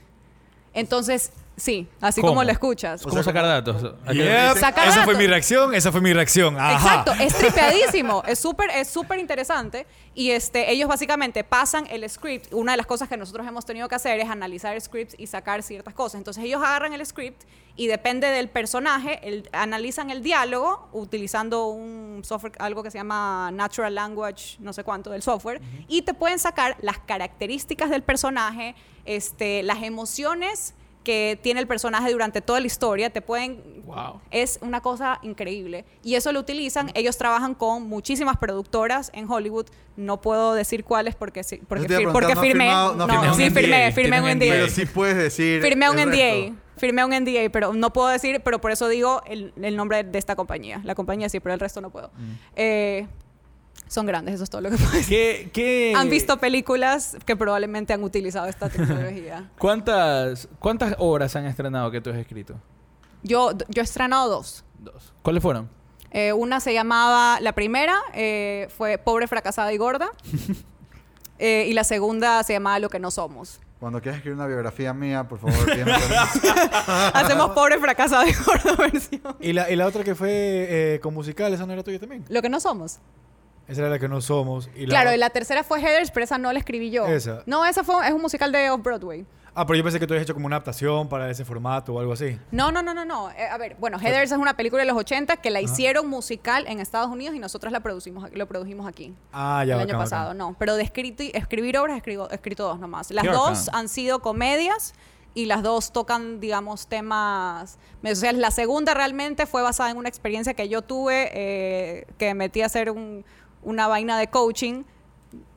Entonces, sí, así ¿Cómo? como lo escuchas. ¿Cómo sacar datos? ¿A qué- Yep, Sacar Esa fue mi reacción, esa fue mi reacción. Ajá. Exacto, es [laughs] tripeadísimo, es súper es súper interesante y este ellos básicamente pasan el script, una de las cosas que nosotros hemos tenido que hacer es analizar scripts y sacar ciertas cosas. Entonces ellos agarran el script y depende del personaje, el- analizan el diálogo utilizando un software algo que se llama Natural Language, no sé cuánto del software y te pueden sacar las características del personaje, este las emociones que tiene el personaje durante toda la historia, te pueden Wow. es una cosa increíble. Y eso lo utilizan. Ellos trabajan con muchísimas productoras en Hollywood. No puedo decir cuáles porque, sí- porque, fir- porque ¿no firmé. firmado- no no, sí, un NDA? firmé, firmé un un NDA. Pero sí puedes decir. Firmé un NDA. Firmé un NDA, pero no puedo decir, pero por eso digo el, el nombre de esta compañía. La compañía sí, pero el resto no puedo. Eh, son grandes, eso es todo lo que puedo decir. ¿Qué, qué- Han visto películas que probablemente han utilizado esta tecnología. [laughs] ¿Cuántas, ¿Cuántas obras han estrenado que tú has escrito? Yo, yo he estrenado dos. Dos. ¿Cuáles fueron? Eh, una se llamaba, la primera eh, fue Pobre, Fracasada y Gorda. [laughs] Eh, y la segunda se llamaba Lo que no somos. Cuando quieras escribir una biografía mía, por favor. [laughs] Hacemos Pobre, Fracasada y Gorda versión. Y la, y la otra que fue eh, con musical, esa no era tuya también. Lo que no somos. Esa era la que no somos. Y la claro, y la tercera fue Heathers, pero esa no la escribí yo. Esa. No, esa fue, es un musical de Off-Broadway. Ah, pero yo pensé que tú habías hecho como una adaptación para ese formato o algo así. No, no, no, no, no. Eh, a ver, bueno, Heathers es una película de los 80 que la hicieron musical en Estados Unidos y nosotros la producimos, lo produjimos aquí. Ah, ya. el bacán, año bacán. pasado, no. Pero de escrito y- escribir obras, escribo, he escrito dos nomás. Las Qué dos bacán. han sido comedias y las dos tocan, digamos, temas... O sea, la segunda realmente fue basada en una experiencia que yo tuve, eh, que me metí a hacer un- una vaina de coaching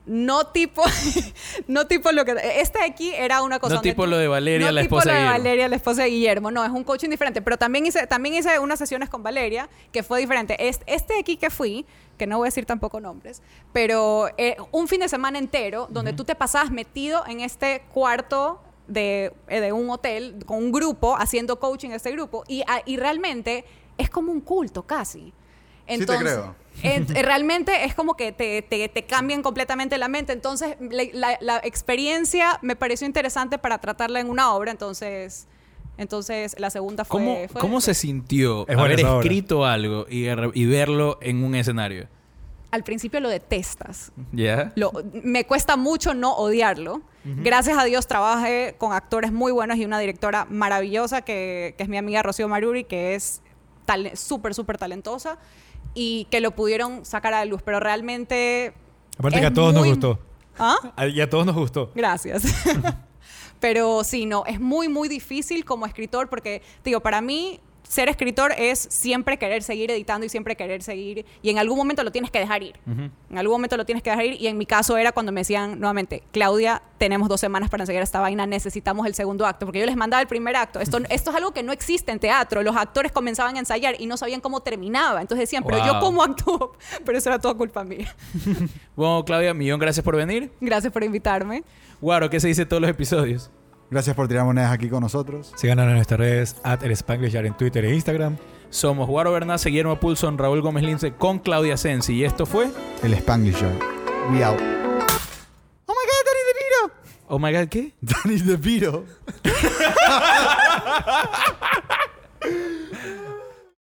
no tipo, [laughs] no tipo lo que... Este de aquí era una cosa... No tipo lo de Valeria, no la tipo esposa lo de. Valeria, la esposa de Guillermo. No, es un coaching diferente. Pero también hice, también hice unas sesiones con Valeria que fue diferente. Este, este de aquí que fui, que no voy a decir tampoco nombres, pero eh, un fin de semana entero donde tú te pasabas metido en este cuarto de, eh, de un hotel con un grupo haciendo coaching a este grupo y, a- y realmente es como un culto casi. Sí te creo. en- [laughs] eh, realmente es como que te, te- te cambian completamente la mente. Entonces, la, la- la experiencia me pareció interesante para tratarla en una obra. Entonces, entonces la segunda fue... ¿Cómo, fue- cómo se sintió Es haber esa obra. escrito algo y, y verlo en un escenario? Al principio lo detestas. ¿Ya? Lo- me cuesta mucho no odiarlo. Gracias a Dios trabajé con actores muy buenos y una directora maravillosa que, que es mi amiga Rocío Maruri, que es súper, súper talentosa y que lo pudieron sacar a la luz. Pero realmente... Aparte que a todos nos gustó. ¿Ah? A- Y a todos nos gustó. Gracias. [laughs] Pero sí, no, es muy, muy difícil como escritor porque, digo, para mí ser escritor es siempre querer seguir editando y siempre querer seguir y en algún momento lo tienes que dejar ir. En algún momento lo tienes que dejar ir y en mi caso era cuando me decían nuevamente, Claudia, tenemos dos semanas para enseñar esta vaina, necesitamos el segundo acto, porque yo les mandaba el primer acto. Esto, esto es algo que no existe en teatro. Los actores comenzaban a ensayar y no sabían cómo terminaba. Entonces decían, pero yo Wow. cómo actúo, [laughs] pero eso era toda culpa mía. [laughs] Bueno, Claudia, millón gracias por venir. Gracias por invitarme. Guaro, ¿qué se dice en todos los episodios? Gracias por tirar monedas aquí con nosotros. Síganos en nuestras redes, at el Spanglish Yard en Twitter e Instagram. Somos Guaro Bernaz, Guillermo Pulson, Raúl Gómez Lince con Claudia Sensi. Y esto fue... El Spanglish Yard. We out. Oh my god, Danny DeVito. Oh my God, ¿qué? [laughs] Danny DeVito. [laughs]